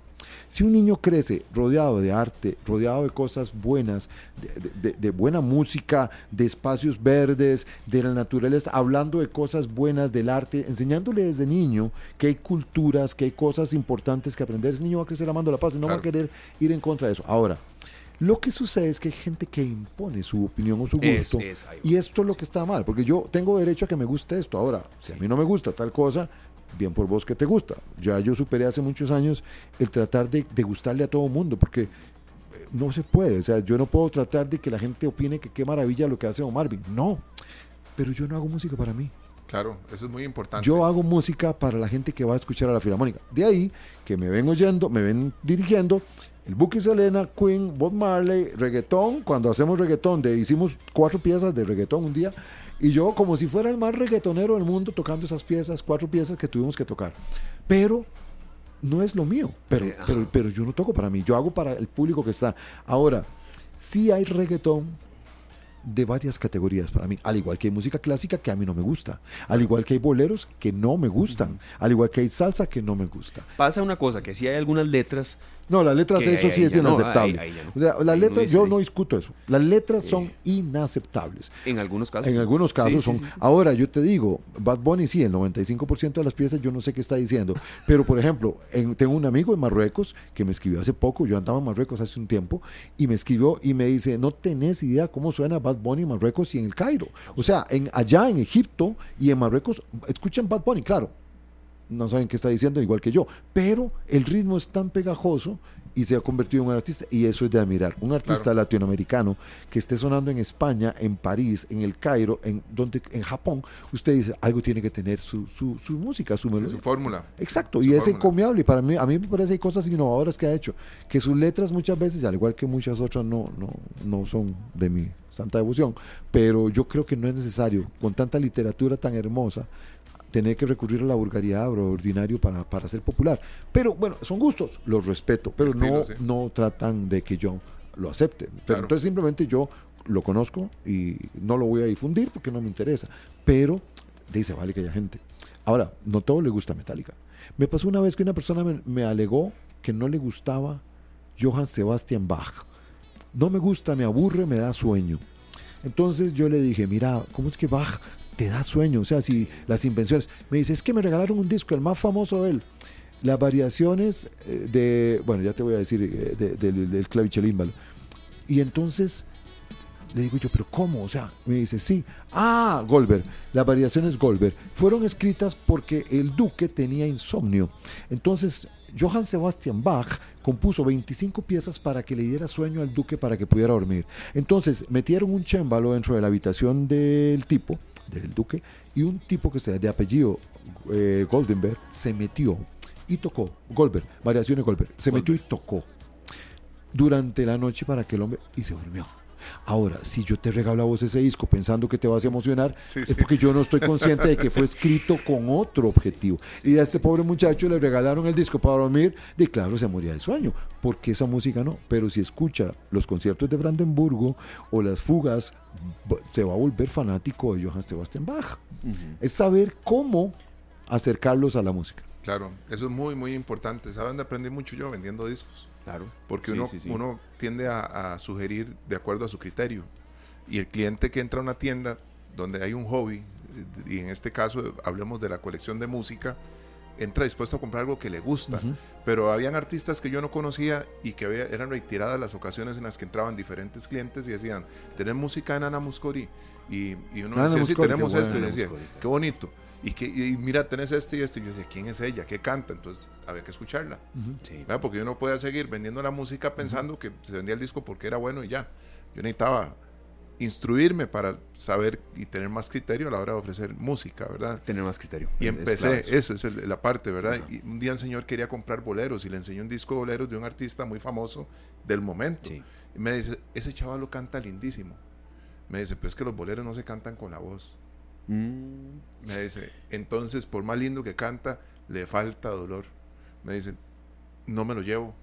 Si un niño crece rodeado de arte, rodeado de cosas buenas, de, buena música, de espacios verdes, de la naturaleza, hablando de cosas buenas del arte, enseñándole desde niño que hay culturas, que hay cosas importantes que aprender, ese niño va a crecer amando la paz y no va a querer ir en contra de eso. Ahora, lo que sucede es que hay gente que impone su opinión o su gusto. y esto es lo que está mal, porque yo tengo derecho a que me guste esto. Ahora, si a mí no me gusta tal cosa, bien por vos que te gusta. Ya yo superé hace muchos años el tratar de, gustarle a todo el mundo, porque eh, no se puede. O sea, yo no puedo tratar de que la gente opine que qué maravilla lo que hace Omar Marvin. No, pero yo no hago música para mí. Claro, eso es muy importante. Yo hago música para la gente que va a escuchar a la Filarmónica. De ahí que me ven oyendo, me ven dirigiendo el Buki Selena, Queen, Bob Marley, reggaetón. Cuando hacemos reggaetón, de, hicimos cuatro piezas de reggaetón un día. Y yo, como si fuera el más reggaetonero del mundo, tocando esas piezas, cuatro piezas que tuvimos que tocar. Pero no es lo mío. Pero, pero, pero yo no toco para mí. Yo hago para el público que está. Ahora, sí hay reggaetón de varias categorías para mí, al igual que hay música clásica que a mí no me gusta, al igual que hay boleros que no me gustan, al igual que hay salsa que no me gusta. Pasa una cosa, que si hay algunas letras no, las letras, eso sí es inaceptable. las letras, yo no discuto eso. Las letras son inaceptables. En algunos casos. En algunos casos son. Ahora, yo te digo, Bad Bunny sí, el 95% de las piezas yo no sé qué está diciendo. Pero, por ejemplo, tengo un amigo en Marruecos que me escribió hace poco, yo andaba en Marruecos hace un tiempo, y me escribió y me dice, no tenés idea cómo suena Bad Bunny en Marruecos y en el Cairo. O sea, en, allá en Egipto y en Marruecos, escuchan Bad Bunny, claro no saben qué está diciendo, igual que yo. Pero el ritmo es tan pegajoso y se ha convertido en un artista, y eso es de admirar. Un artista latinoamericano que esté sonando en España, en París, en el Cairo, en, donde, en Japón, usted dice, algo tiene que tener su, su, su música, su melodía. su fórmula. Exacto, y es encomiable. Y para mí, a mí me parece que hay cosas innovadoras que ha hecho, que sus letras muchas veces, al igual que muchas otras, no, no, no son de mi santa devoción, pero yo creo que no es necesario, con tanta literatura tan hermosa, tener que recurrir a la vulgaridad o ordinario para, para ser popular. Pero bueno, son gustos, los respeto, pero no, no tratan de que yo lo acepte. Entonces simplemente yo lo conozco y no lo voy a difundir porque no me interesa. Pero dice, vale que haya gente. Ahora, no todo le gusta Metallica. Me pasó una vez que una persona me, me alegó que no le gustaba Johann Sebastian Bach. No me gusta, me aburre, me da sueño. Entonces yo le dije, mira, ¿cómo es que Bach te da sueño. O sea, si las invenciones. Me dice, es que me regalaron un disco, el más famoso de él. Las variaciones eh, de. Bueno, ya te voy a decir, eh, del, del clavichelímbalo. Y entonces le digo yo, pero ¿cómo? O sea, me dice, sí. Ah, Goldberg, las variaciones Goldberg fueron escritas porque el duque tenía insomnio. Entonces, Johann Sebastian Bach compuso 25 piezas para que le diera sueño al duque para que pudiera dormir. Entonces, metieron un chémbalo dentro de la habitación del tipo del duque, y un tipo que sea de apellido eh, Goldenberg se metió y tocó, Goldberg, variaciones Goldberg, se metió y tocó durante la noche para que el hombre, y se durmió. Ahora, si yo te regalo a vos ese disco pensando que te vas a emocionar, es porque yo no estoy consciente de que fue escrito con otro objetivo. Y a este pobre muchacho le regalaron el disco para dormir, de claro, se moría de sueño, porque esa música no. Pero si escucha los conciertos de Brandenburgo o las fugas, se va a volver fanático de Johann Sebastian Bach. Es saber cómo acercarlos a la música. Claro, eso es muy, muy importante. ¿Saben aprendí mucho yo vendiendo discos? Claro. Porque uno, uno tiende a, sugerir de acuerdo a su criterio. Y el cliente que entra a una tienda donde hay un hobby, y en este caso hablemos de la colección de música, entra dispuesto a comprar algo que le gusta. Pero habían artistas que yo no conocía y que eran retiradas las ocasiones en las que entraban diferentes clientes y decían, ¿tenés música en Ana Muscori? Y, uno decía, sí, tenemos esto. Y decía, qué bonito y que mira, tenés este y este. Y yo decía, ¿quién es ella? ¿Qué canta? Entonces había que escucharla. Porque yo no podía seguir vendiendo la música pensando que se vendía el disco porque era bueno y ya. Yo necesitaba instruirme para saber y tener más criterio a la hora de ofrecer música, ¿verdad? Tener más criterio. Y empecé, esa es la parte, ¿verdad? Y un día el señor quería comprar boleros y le enseñó un disco de boleros de un artista muy famoso del momento. Y me dice, ese chaval lo canta lindísimo. Me dice, pues es que los boleros no se cantan con la voz. Mm. Me dice, entonces por más lindo que canta, le falta dolor. Me dice, no me lo llevo.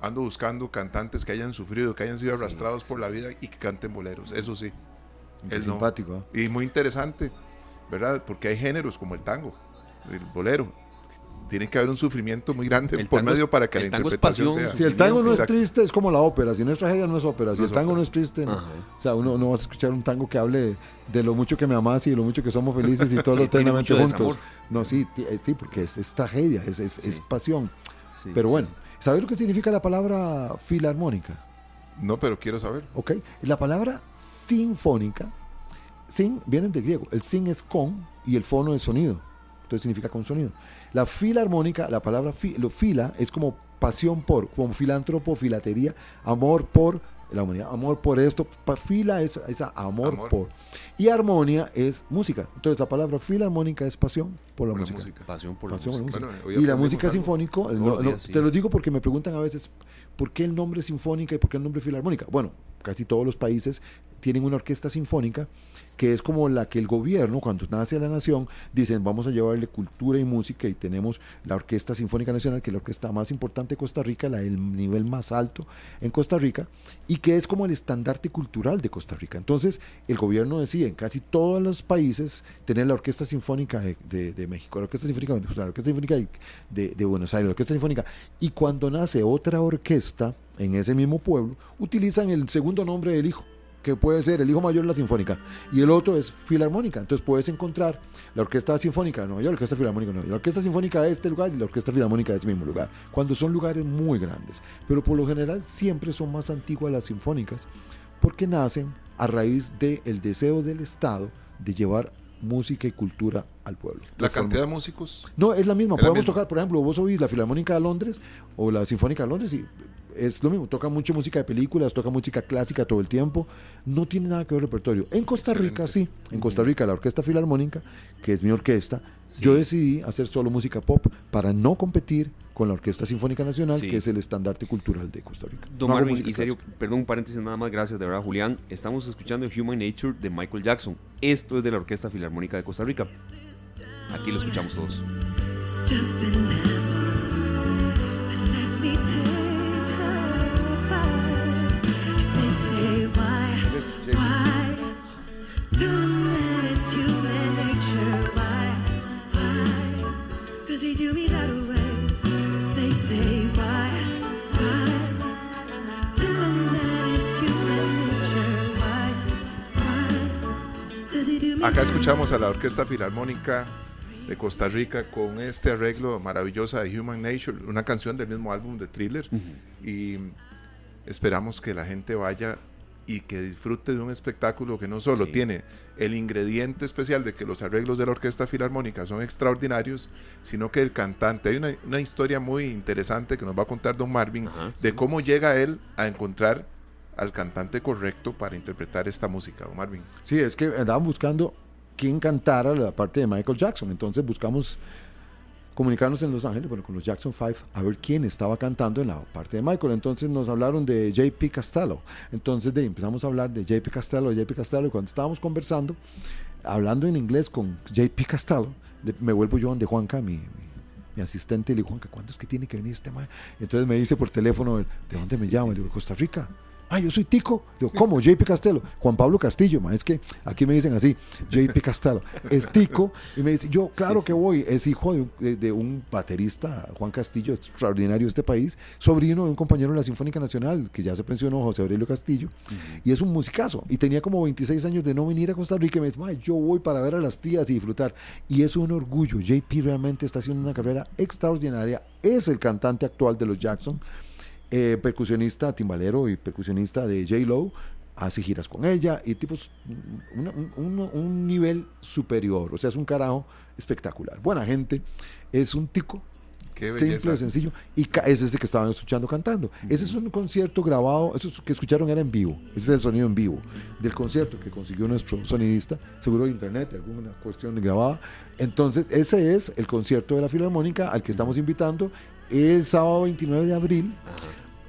Ando buscando cantantes que hayan sufrido, que hayan sido arrastrados por la vida y que canten boleros. Eso sí. Es simpático. Y muy interesante, ¿verdad? Porque hay géneros como el tango, el bolero, tiene que haber un sufrimiento muy grande por medio para que la interpretación sea. Si el tango no es triste, es como la ópera. Si no es tragedia, no es ópera. Si el tango no es triste, no. O sea, uno no va a escuchar un tango que hable de, lo mucho que me amas y de lo mucho que somos felices y todo [LAUGHS] lo eternamente juntos. No, sí, eh, sí, porque es, tragedia, es, es, pasión. Pero bueno, ¿sabes lo que significa la palabra filarmónica? No, pero quiero saber. Ok, la palabra sinfónica, sin, viene de griego. El sin es con y el fono es sonido. Entonces significa con sonido. La filarmónica, la palabra lo, fila es como pasión por, como filántropo, filatería, amor por la humanidad, amor por esto, fila es esa amor, por. Y armonía es música. Entonces la palabra filarmónica es pasión por la, música. Pasión por la música. y la música sinfónico, te lo digo porque me preguntan a veces, ¿por qué el nombre sinfónica y por qué el nombre filarmónica? Bueno, casi todos los países tienen una orquesta sinfónica que es como la que el gobierno, cuando nace la nación, dicen vamos a llevarle cultura y música y tenemos la Orquesta Sinfónica Nacional, que es la orquesta más importante de Costa Rica, la del nivel más alto en Costa Rica, y que es como el estandarte cultural de Costa Rica. Entonces, el gobierno decide en casi todos los países tener la Orquesta Sinfónica de, México, la Orquesta Sinfónica, la Orquesta Sinfónica de, de Buenos Aires, la Orquesta Sinfónica, y cuando nace otra orquesta en ese mismo pueblo, utilizan el segundo nombre del hijo que puede ser el hijo mayor de la sinfónica y el otro es filarmónica. Entonces puedes encontrar la orquesta sinfónica de Nueva York, la orquesta filarmónica de Nueva York, la orquesta sinfónica de este lugar y la orquesta filarmónica de ese mismo lugar, cuando son lugares muy grandes. Pero por lo general siempre son más antiguas las sinfónicas porque nacen a raíz del deseo del Estado de llevar música y cultura al pueblo. ¿La cantidad de músicos? No, es la misma. Podemos tocar, por ejemplo, vos oís la Filarmónica de Londres o la Sinfónica de Londres y es lo mismo, toca mucha música de películas, toca música clásica todo el tiempo, no tiene nada que ver repertorio. En Costa Rica sí, en Costa Rica la Orquesta Filarmónica, que es mi orquesta, yo decidí hacer solo música pop para no competir con la Orquesta Sinfónica Nacional, que es el estandarte cultural de Costa Rica. Don Marvin, y serio, perdón, un paréntesis nada más, gracias de verdad, Julián. Estamos escuchando Human Nature de Michael Jackson. Esto es de la Orquesta Filarmónica de Costa Rica. Aquí lo escuchamos todos. Acá escuchamos a la Orquesta Filarmónica de Costa Rica con este arreglo maravilloso de Human Nature, una canción del mismo álbum de Thriller. Y esperamos que la gente vaya y que disfrute de un espectáculo que no solo tiene el ingrediente especial de que los arreglos de la Orquesta Filarmónica son extraordinarios, sino que el cantante, hay una, historia muy interesante que nos va a contar Don Marvin de cómo llega él a encontrar al cantante correcto para interpretar esta música, Don Marvin. Sí, es que andaban buscando quién cantara la parte de Michael Jackson, entonces buscamos comunicarnos en Los Ángeles, bueno, con los Jackson 5, a ver quién estaba cantando en la parte de Michael. Entonces nos hablaron de JP Castello. Entonces de, empezamos a hablar de JP Castello, JP Castello, y cuando estábamos conversando, hablando en inglés con JP Castello, me vuelvo yo donde Juanca, mi, mi, asistente, y le digo, Juanca, ¿cuándo es que tiene que venir este maestro? Entonces me dice por teléfono, ¿de dónde me llamo? Le digo, Costa Rica ah, yo soy Tico. Digo, ¿cómo? JP Castelo. Juan Pablo Castillo, ma. es que aquí me dicen así, JP Castelo. Es Tico. Y me dice, yo, claro que voy. Es hijo de un, baterista, Juan Castillo, extraordinario de este país, sobrino de un compañero de la Sinfónica Nacional, que ya se pensionó, José Aurelio Castillo. Y es un musicazo. Y tenía como 26 años de no venir a Costa Rica. Y me dice, ma, yo voy para ver a las tías y disfrutar. Y es un orgullo. JP realmente está haciendo una carrera extraordinaria. Es el cantante actual de los Jackson eh, percusionista, timbalero y percusionista de J. Lo, hace giras con ella y tipos, un, nivel superior, o sea, es un carajo espectacular. Buena gente, es un tico. simple, sencillo. Y es ese que estaban escuchando cantando. Ese es un concierto grabado, eso que escucharon era en vivo. Ese es el sonido en vivo del concierto que consiguió nuestro sonidista, seguro de internet, alguna cuestión de grabada. Entonces, ese es el concierto de la Filarmónica al que estamos invitando el sábado 29 de abril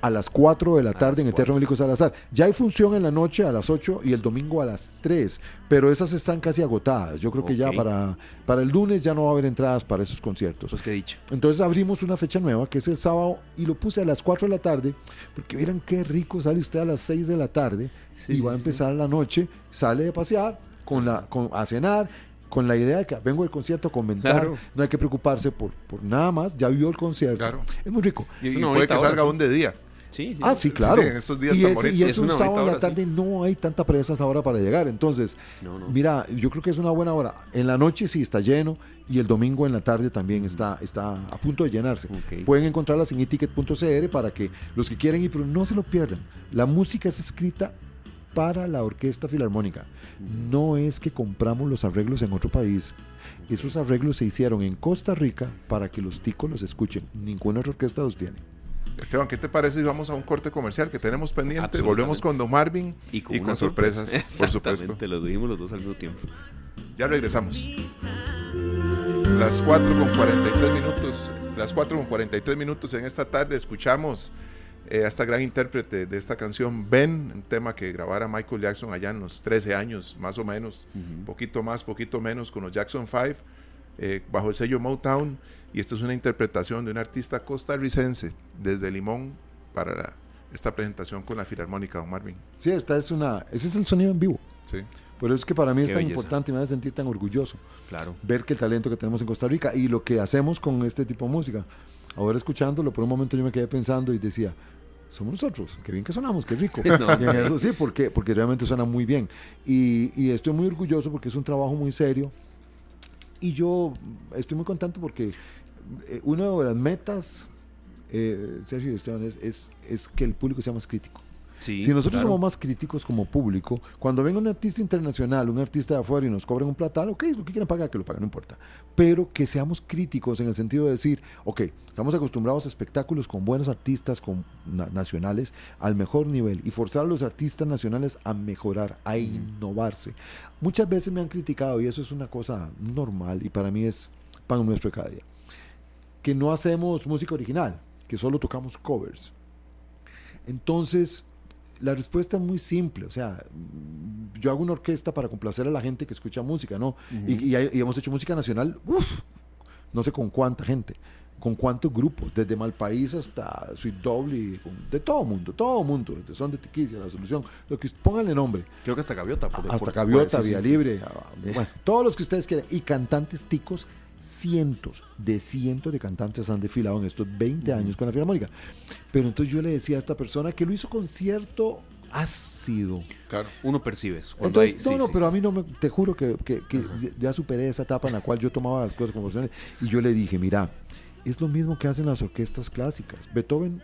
a las 4 de la tarde en el Teatro Mélico Salazar. Ya hay función en la noche a las 8 y el domingo a las 3, pero esas están casi agotadas. Yo creo que ya para, para el lunes ya no va a haber entradas para esos conciertos. Pues que dicho. Entonces abrimos una fecha nueva que es el sábado y lo puse a las 4 de la tarde, porque miren qué rico sale usted a las 6 de la tarde y va a empezar la noche, sale de pasear con la, con, a cenar con la idea de que vengo del concierto a comentar, no hay que preocuparse por, por nada más, ya vio el concierto. Es muy rico. Y, puede que salga un de día. Sí, ah, sí, claro. en estos días y, es, y es, un sábado en la tarde, no hay tanta presa esa hora para llegar. Entonces, mira, yo creo que es una buena hora. En la noche sí está lleno y el domingo en la tarde también está, está a punto de llenarse. Pueden encontrarlas en eticket.cr para que los que quieren ir, pero no se lo pierdan. La música es escrita para la Orquesta Filarmónica. No es que compramos los arreglos en otro país. Esos arreglos se hicieron en Costa Rica para que los ticos los escuchen. Ninguna otra orquesta los tiene. Esteban, ¿qué te parece si vamos a un corte comercial que tenemos pendiente? Volvemos con Don Marvin y con, sorpresas, por [LAUGHS] supuesto. lo dijimos los dos al mismo tiempo. Ya regresamos. Las 4 con 43 minutos, las 4 con 43 minutos en esta tarde escuchamos eh, a esta gran intérprete de esta canción, Ben, un tema que grabara Michael Jackson allá en los 13 años, más o menos, un poquito más, poquito menos, con los Jackson 5, eh, bajo el sello Motown. Y esta es una interpretación de un artista costarricense desde Limón para esta presentación con la Filarmónica, Don Marvin. Sí, esta es una, ese es el sonido en vivo. Sí. Por eso es que para mí es tan importante y me hace sentir tan orgulloso. Claro. Ver que el talento que tenemos en Costa Rica y lo que hacemos con este tipo de música. Ahora escuchándolo, por un momento yo me quedé pensando y decía, somos nosotros, qué bien que sonamos, qué rico. [LAUGHS] eso sí, porque, porque realmente suena muy bien. Y, y, estoy muy orgulloso porque es un trabajo muy serio. Y yo estoy muy contento porque eh, una de las metas, eh, Sergio Esteban, es, es, es, que el público sea más crítico. Si nosotros somos más críticos como público, cuando venga un artista internacional, un artista de afuera y nos cobren un platal, ok, lo que quieren pagar, que lo paguen, no importa. Pero que seamos críticos en el sentido de decir, ok, estamos acostumbrados a espectáculos con buenos artistas con, nacionales al mejor nivel y forzar a los artistas nacionales a mejorar, a innovarse. Muchas veces me han criticado y eso es una cosa normal y para mí es pan nuestro de cada día que no hacemos música original, que solo tocamos covers. Entonces, la respuesta es muy simple, o sea, yo hago una orquesta para complacer a la gente que escucha música, ¿no? y, hemos hecho música nacional, no sé con cuánta gente, con cuántos grupos, desde Malpaís hasta Sweet Doble, de todo mundo, todo mundo, desde Son de Tiquicia, La Solución, lo que pónganle nombre. Creo que hasta Gaviota. hasta Gaviota, Vía Libre, ah, bueno, todos los que ustedes quieran, y cantantes ticos cientos de cientos de cantantes han desfilado en estos 20 años con la Filarmónica. Pero entonces yo le decía a esta persona que lo hizo con cierto ácido. Claro, uno percibe eso. Entonces, no, no, pero a mí no me, te juro que, que, ya superé esa etapa en la cual yo tomaba las cosas como y yo le dije, mira, es lo mismo que hacen las orquestas clásicas. Beethoven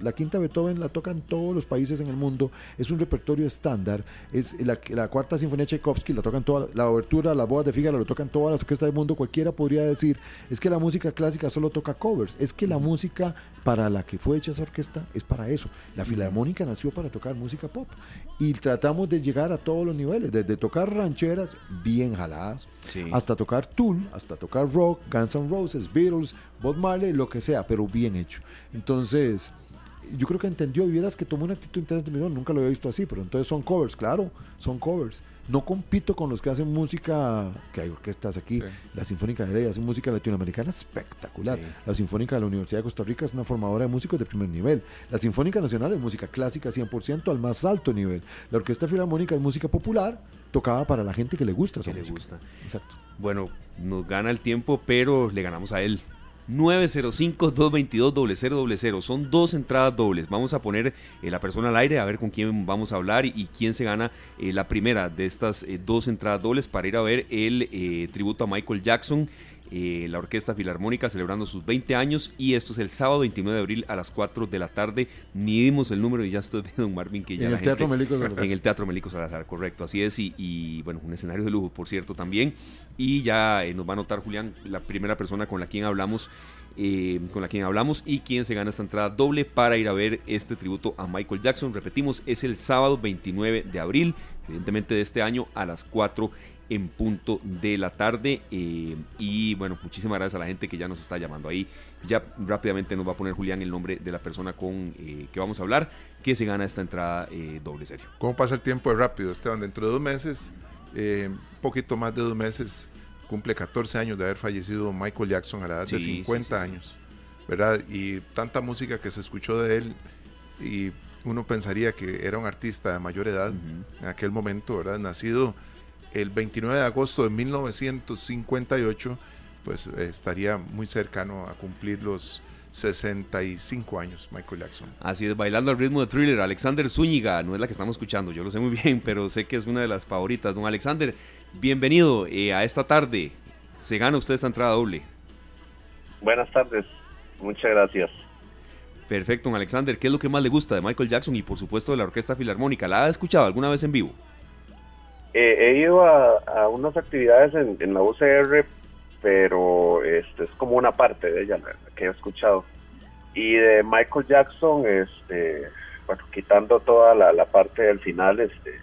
la quinta Beethoven la tocan todos los países en el mundo, es un repertorio estándar, es la, cuarta sinfonía de Tchaikovsky la tocan toda, la obertura, la boda de Fígaro lo tocan todas las orquestas del mundo, cualquiera podría decir, es que la música clásica solo toca covers, es que la música para la que fue hecha esa orquesta es para eso. La filarmónica nació para tocar música pop y tratamos de llegar a todos los niveles, desde tocar rancheras bien jaladas, hasta tocar Tool, hasta tocar rock, Guns N' Roses, Beatles, Bob Marley, lo que sea, pero bien hecho. Entonces, yo creo que entendió y vieras que tomó una actitud interesante. Nunca lo había visto así, pero entonces son covers, claro, son covers. No compito con los que hacen música, que hay orquestas aquí, la Sinfónica de Heredia hace música latinoamericana espectacular. La Sinfónica de la Universidad de Costa Rica es una formadora de músicos de primer nivel. La Sinfónica Nacional es música clásica 100% al más alto nivel. La Orquesta Filarmónica es música popular, tocada para la gente que le gusta. Que le gusta. Exacto. Bueno, nos gana el tiempo, pero le ganamos a él. 905-222-0000. Son dos entradas dobles. Vamos a poner eh, la persona al aire a ver con quién vamos a hablar y, quién se gana eh, la primera de estas eh, dos entradas dobles para ir a ver el tributo a Michael Jackson eh, la Orquesta Filarmónica celebrando sus 20 años y esto es el sábado 29 de abril a las 4 de la tarde. Midimos el número y ya estoy [LAUGHS] viendo, Marvin, que ya en el Teatro Melico Salazar. En el Teatro Melico Salazar, correcto, así es. Y, bueno, un escenario de lujo, por cierto, también. Y ya eh, nos va a notar, Julián, la primera persona con la quien hablamos. Eh, con la quien hablamos y quien se gana esta entrada doble para ir a ver este tributo a Michael Jackson. Repetimos, es el sábado 29 de abril, evidentemente de este año, a las 4 en punto de la tarde. Eh, y bueno, muchísimas gracias a la gente que ya nos está llamando ahí. Ya rápidamente nos va a poner Julián el nombre de la persona con eh, que vamos a hablar, que se gana esta entrada eh, doble serio. ¿Cómo pasa el tiempo de rápido, Esteban? Dentro de dos meses, un poquito más de dos meses, cumple 14 años de haber fallecido Michael Jackson a la edad de 50 años, ¿verdad? Y tanta música que se escuchó de él y uno pensaría que era un artista de mayor edad en aquel momento, ¿verdad? Nacido el 29 de agosto de 1958, pues estaría muy cercano a cumplir los 65 años, Michael Jackson. Así es, bailando al ritmo de thriller, Alexander Zúñiga, no es la que estamos escuchando, yo lo sé muy bien, [LAUGHS] pero sé que es una de las favoritas. Don Alexander, bienvenido eh, a esta tarde. Se gana usted esta entrada doble. Buenas tardes, muchas gracias. Perfecto, don Alexander, ¿qué es lo que más le gusta de Michael Jackson y por supuesto de la Orquesta Filarmónica? ¿La ha escuchado alguna vez en vivo? He ido a, unas actividades en, en la UCR pero este es como una parte de ella que he escuchado. Y de Michael Jackson, este, bueno, quitando toda la, parte del final, este,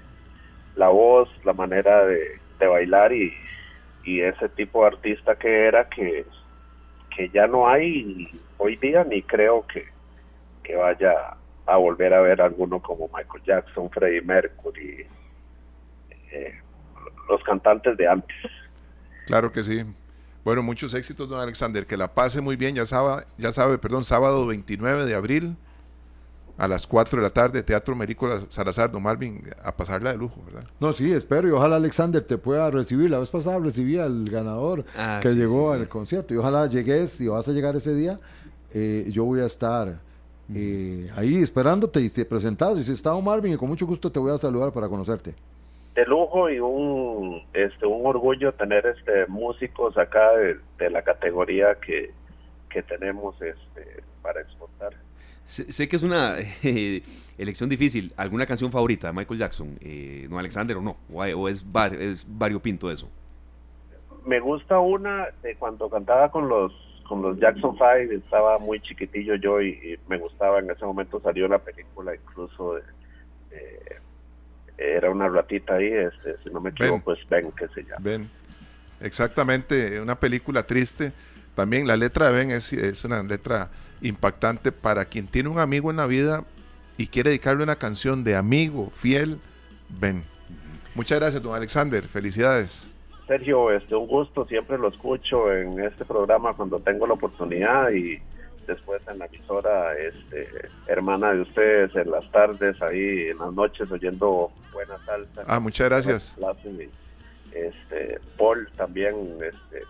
la voz, la manera de, bailar y, ese tipo de artista que era que, que ya no hay hoy día ni creo que, vaya a volver a ver alguno como Michael Jackson, Freddie Mercury, eh, los cantantes de antes. Claro que sí. Bueno, muchos éxitos, don Alexander. Que la pase muy bien. Ya sabe, ya sabe perdón, sábado 29 de abril a las 4 de la tarde, Teatro Merico Salazar, don Marvin, a pasarla de lujo, ¿verdad? No, sí, espero y ojalá Alexander te pueda recibir. La vez pasada recibí al ganador ah, que llegó al concierto y ojalá llegues, y vas a llegar ese día, eh, yo voy a estar eh, ahí esperándote y te presentado. Y si está don Marvin, con mucho gusto te voy a saludar para conocerte de lujo y un este un orgullo tener este músicos acá de, la categoría que, tenemos este para exportar. Sé, que es una [LAUGHS] eh, elección difícil. ¿Alguna canción favorita de Michael Jackson? Eh, ¿No Alexander o no? ¿O, es, es variopinto eso? Me gusta una de cuando cantaba con los con los Jackson Five. Estaba muy chiquitillo yo y, me gustaba. En ese momento salió la película incluso de era una ratita ahí, este, si no me equivoco, pues Ben, que se llama. Ben, exactamente, una película triste. También la letra de Ben es, es una letra impactante para quien tiene un amigo en la vida y quiere dedicarle una canción de amigo fiel, Ben. Muchas gracias, don Alexander. Felicidades. Sergio, este, un gusto, siempre lo escucho en este programa cuando tengo la oportunidad y después en la emisora este, hermana de ustedes en las tardes, ahí en las noches oyendo buena salsa. Ah, muchas gracias. Este, Paul también, este,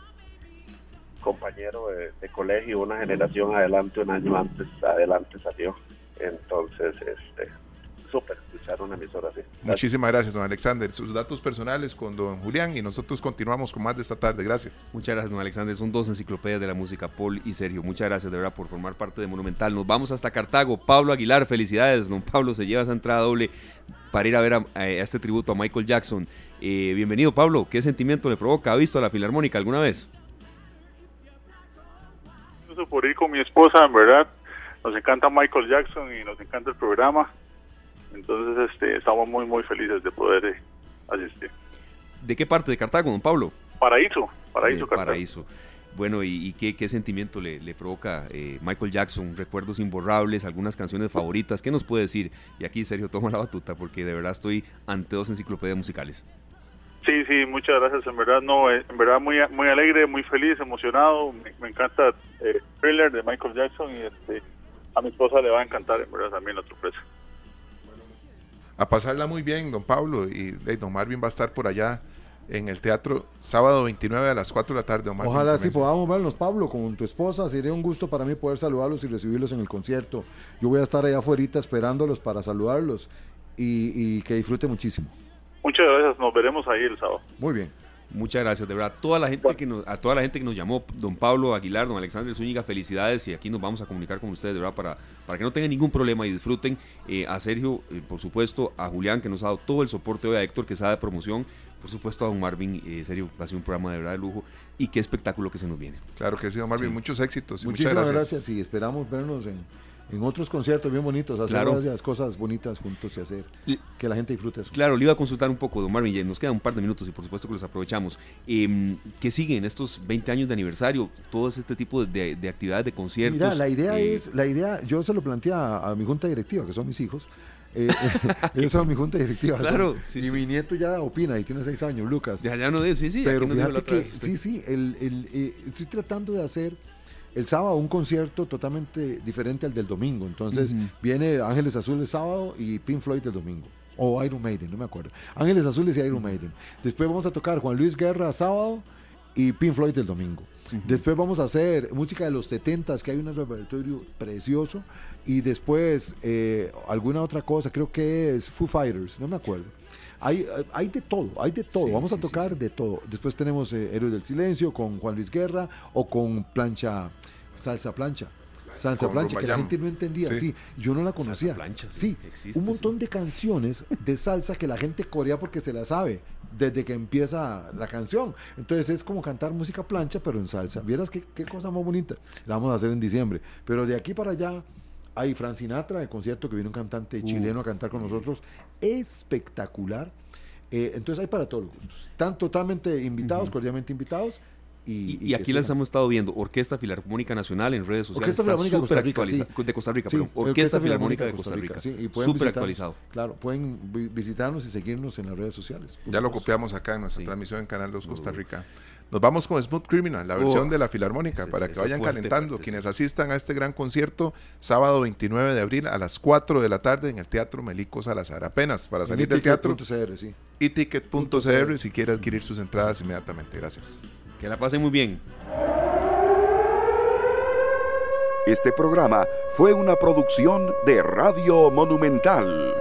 compañero de, de, colegio, una generación adelante, un año antes, adelante salió. Entonces, este, súper escuchar una emisora así. Muchísimas gracias, don Alexander. Sus datos personales con don Julián y nosotros continuamos con más de esta tarde. Gracias. Muchas gracias, don Alexander. Son dos enciclopedias de la música, Paul y Sergio. Muchas gracias de verdad por formar parte de Monumental. Nos vamos hasta Cartago. Pablo Aguilar, felicidades. Don Pablo se lleva esa entrada doble para ir a ver a, este tributo a Michael Jackson. Eh, bienvenido, Pablo. ¿Qué sentimiento le provoca? ¿Ha visto a la Filarmónica alguna vez? Por ir con mi esposa, en verdad. Nos encanta Michael Jackson y nos encanta el programa. Entonces, este, estamos muy, muy felices de poder eh, asistir. ¿De qué parte de Cartago, don Pablo? Paraíso, Paraíso, Cartago. Paraíso. Bueno, ¿y, qué, qué, sentimiento le, le provoca eh, Michael Jackson? ¿Recuerdos imborrables? ¿Algunas canciones favoritas? ¿Qué nos puede decir? Y aquí Sergio toma la batuta porque de verdad estoy ante dos enciclopedias musicales. Sí, sí, muchas gracias. En verdad, no, eh, en verdad muy, muy alegre, muy feliz, emocionado. Me, encanta el thriller de Michael Jackson y este, a mi esposa le va a encantar, en verdad, también la sorpresa a pasarla muy bien, don Pablo. Y don Marvin va a estar por allá en el teatro sábado 29 a las 4 de la tarde. Don Ojalá sí podamos verlos, Pablo, con tu esposa. Sería un gusto para mí poder saludarlos y recibirlos en el concierto. Yo voy a estar allá afuera esperándolos para saludarlos y, y que disfrute muchísimo. Muchas gracias, nos veremos ahí el sábado. Muy bien. Muchas gracias, de verdad. Toda la gente que nos, a toda la gente que nos llamó, don Pablo Aguilar, don Alexander Zúñiga, felicidades y aquí nos vamos a comunicar con ustedes, de verdad, para, para que no tengan ningún problema y disfruten. Eh, a Sergio, eh, por supuesto, a Julián, que nos ha dado todo el soporte hoy, a Héctor, que sabe de promoción, por supuesto a don Marvin, eh, Sergio, va a ser un programa de verdad de lujo y qué espectáculo que se nos viene. Claro que sí, don Marvin, muchos éxitos. Muchísimas muchas gracias. gracias y esperamos vernos en en otros conciertos bien bonitos, hacer las cosas bonitas juntos y hacer que la gente disfrute eso. Claro, le iba a consultar un poco, don Marvin, nos quedan un par de minutos y por supuesto que los aprovechamos. Eh, ¿Qué siguen estos 20 años de aniversario? Todo este tipo de, actividades de conciertos. Mira, la idea eh, es, la idea, yo se lo planteé a, mi junta directiva, que son mis hijos. Eh, [LAUGHS] [LAUGHS] ellos son mi junta directiva. Claro, y mi nieto ya opina y tiene seis años, Lucas. Ya, ya no es, sí, sí. Pero fíjate que, sí, sí, el, eh, estoy tratando de hacer el sábado un concierto totalmente diferente al del domingo. Entonces viene Ángeles Azules el sábado y Pink Floyd el domingo. o Iron Maiden, no me acuerdo. Ángeles Azules y Iron Maiden. Después vamos a tocar Juan Luis Guerra sábado y Pink Floyd el domingo. Después vamos a hacer música de los 70s, que hay un repertorio precioso. Y después eh, alguna otra cosa, creo que es Foo Fighters, no me acuerdo. Hay, hay de todo, hay de todo. Vamos a tocar de todo. Después tenemos eh, Héroes del Silencio con Juan Luis Guerra o con Plancha, Salsa Plancha. Salsa plancha, que la gente no entendía. Sí, yo no la conocía. Plancha, sí, un montón de canciones de salsa que la gente corea porque se la sabe desde que empieza la canción. Entonces es como cantar música plancha, pero en salsa. Vieras qué, qué cosa más bonita. La vamos a hacer en diciembre. Pero de aquí para allá hay Fran Sinatra, el concierto que viene un cantante chileno a cantar con nosotros. Espectacular. Eh, entonces hay para todos los gustos. Están totalmente invitados, cordialmente invitados. Y, aquí las hemos estado viendo. Orquesta Filarmónica Nacional en redes sociales. Orquesta Filarmónica de Costa Rica. De Costa Rica, Orquesta, Filarmónica de Costa Rica. Súper actualizado. Claro, pueden visitarnos y seguirnos en las redes sociales. Ya lo copiamos acá en nuestra transmisión en Canal 2 Costa Rica. Nos vamos con Smooth Criminal, la versión de la Filarmónica, para que vayan calentando. Quienes asistan a este gran concierto, sábado 29 de abril a las 4 de la tarde en el Teatro Melico Salazar. Apenas para salir del teatro. sí. Y ticket.cr si quiere adquirir sus entradas inmediatamente. Gracias. Que la pasen muy bien. Este programa fue una producción de Radio Monumental.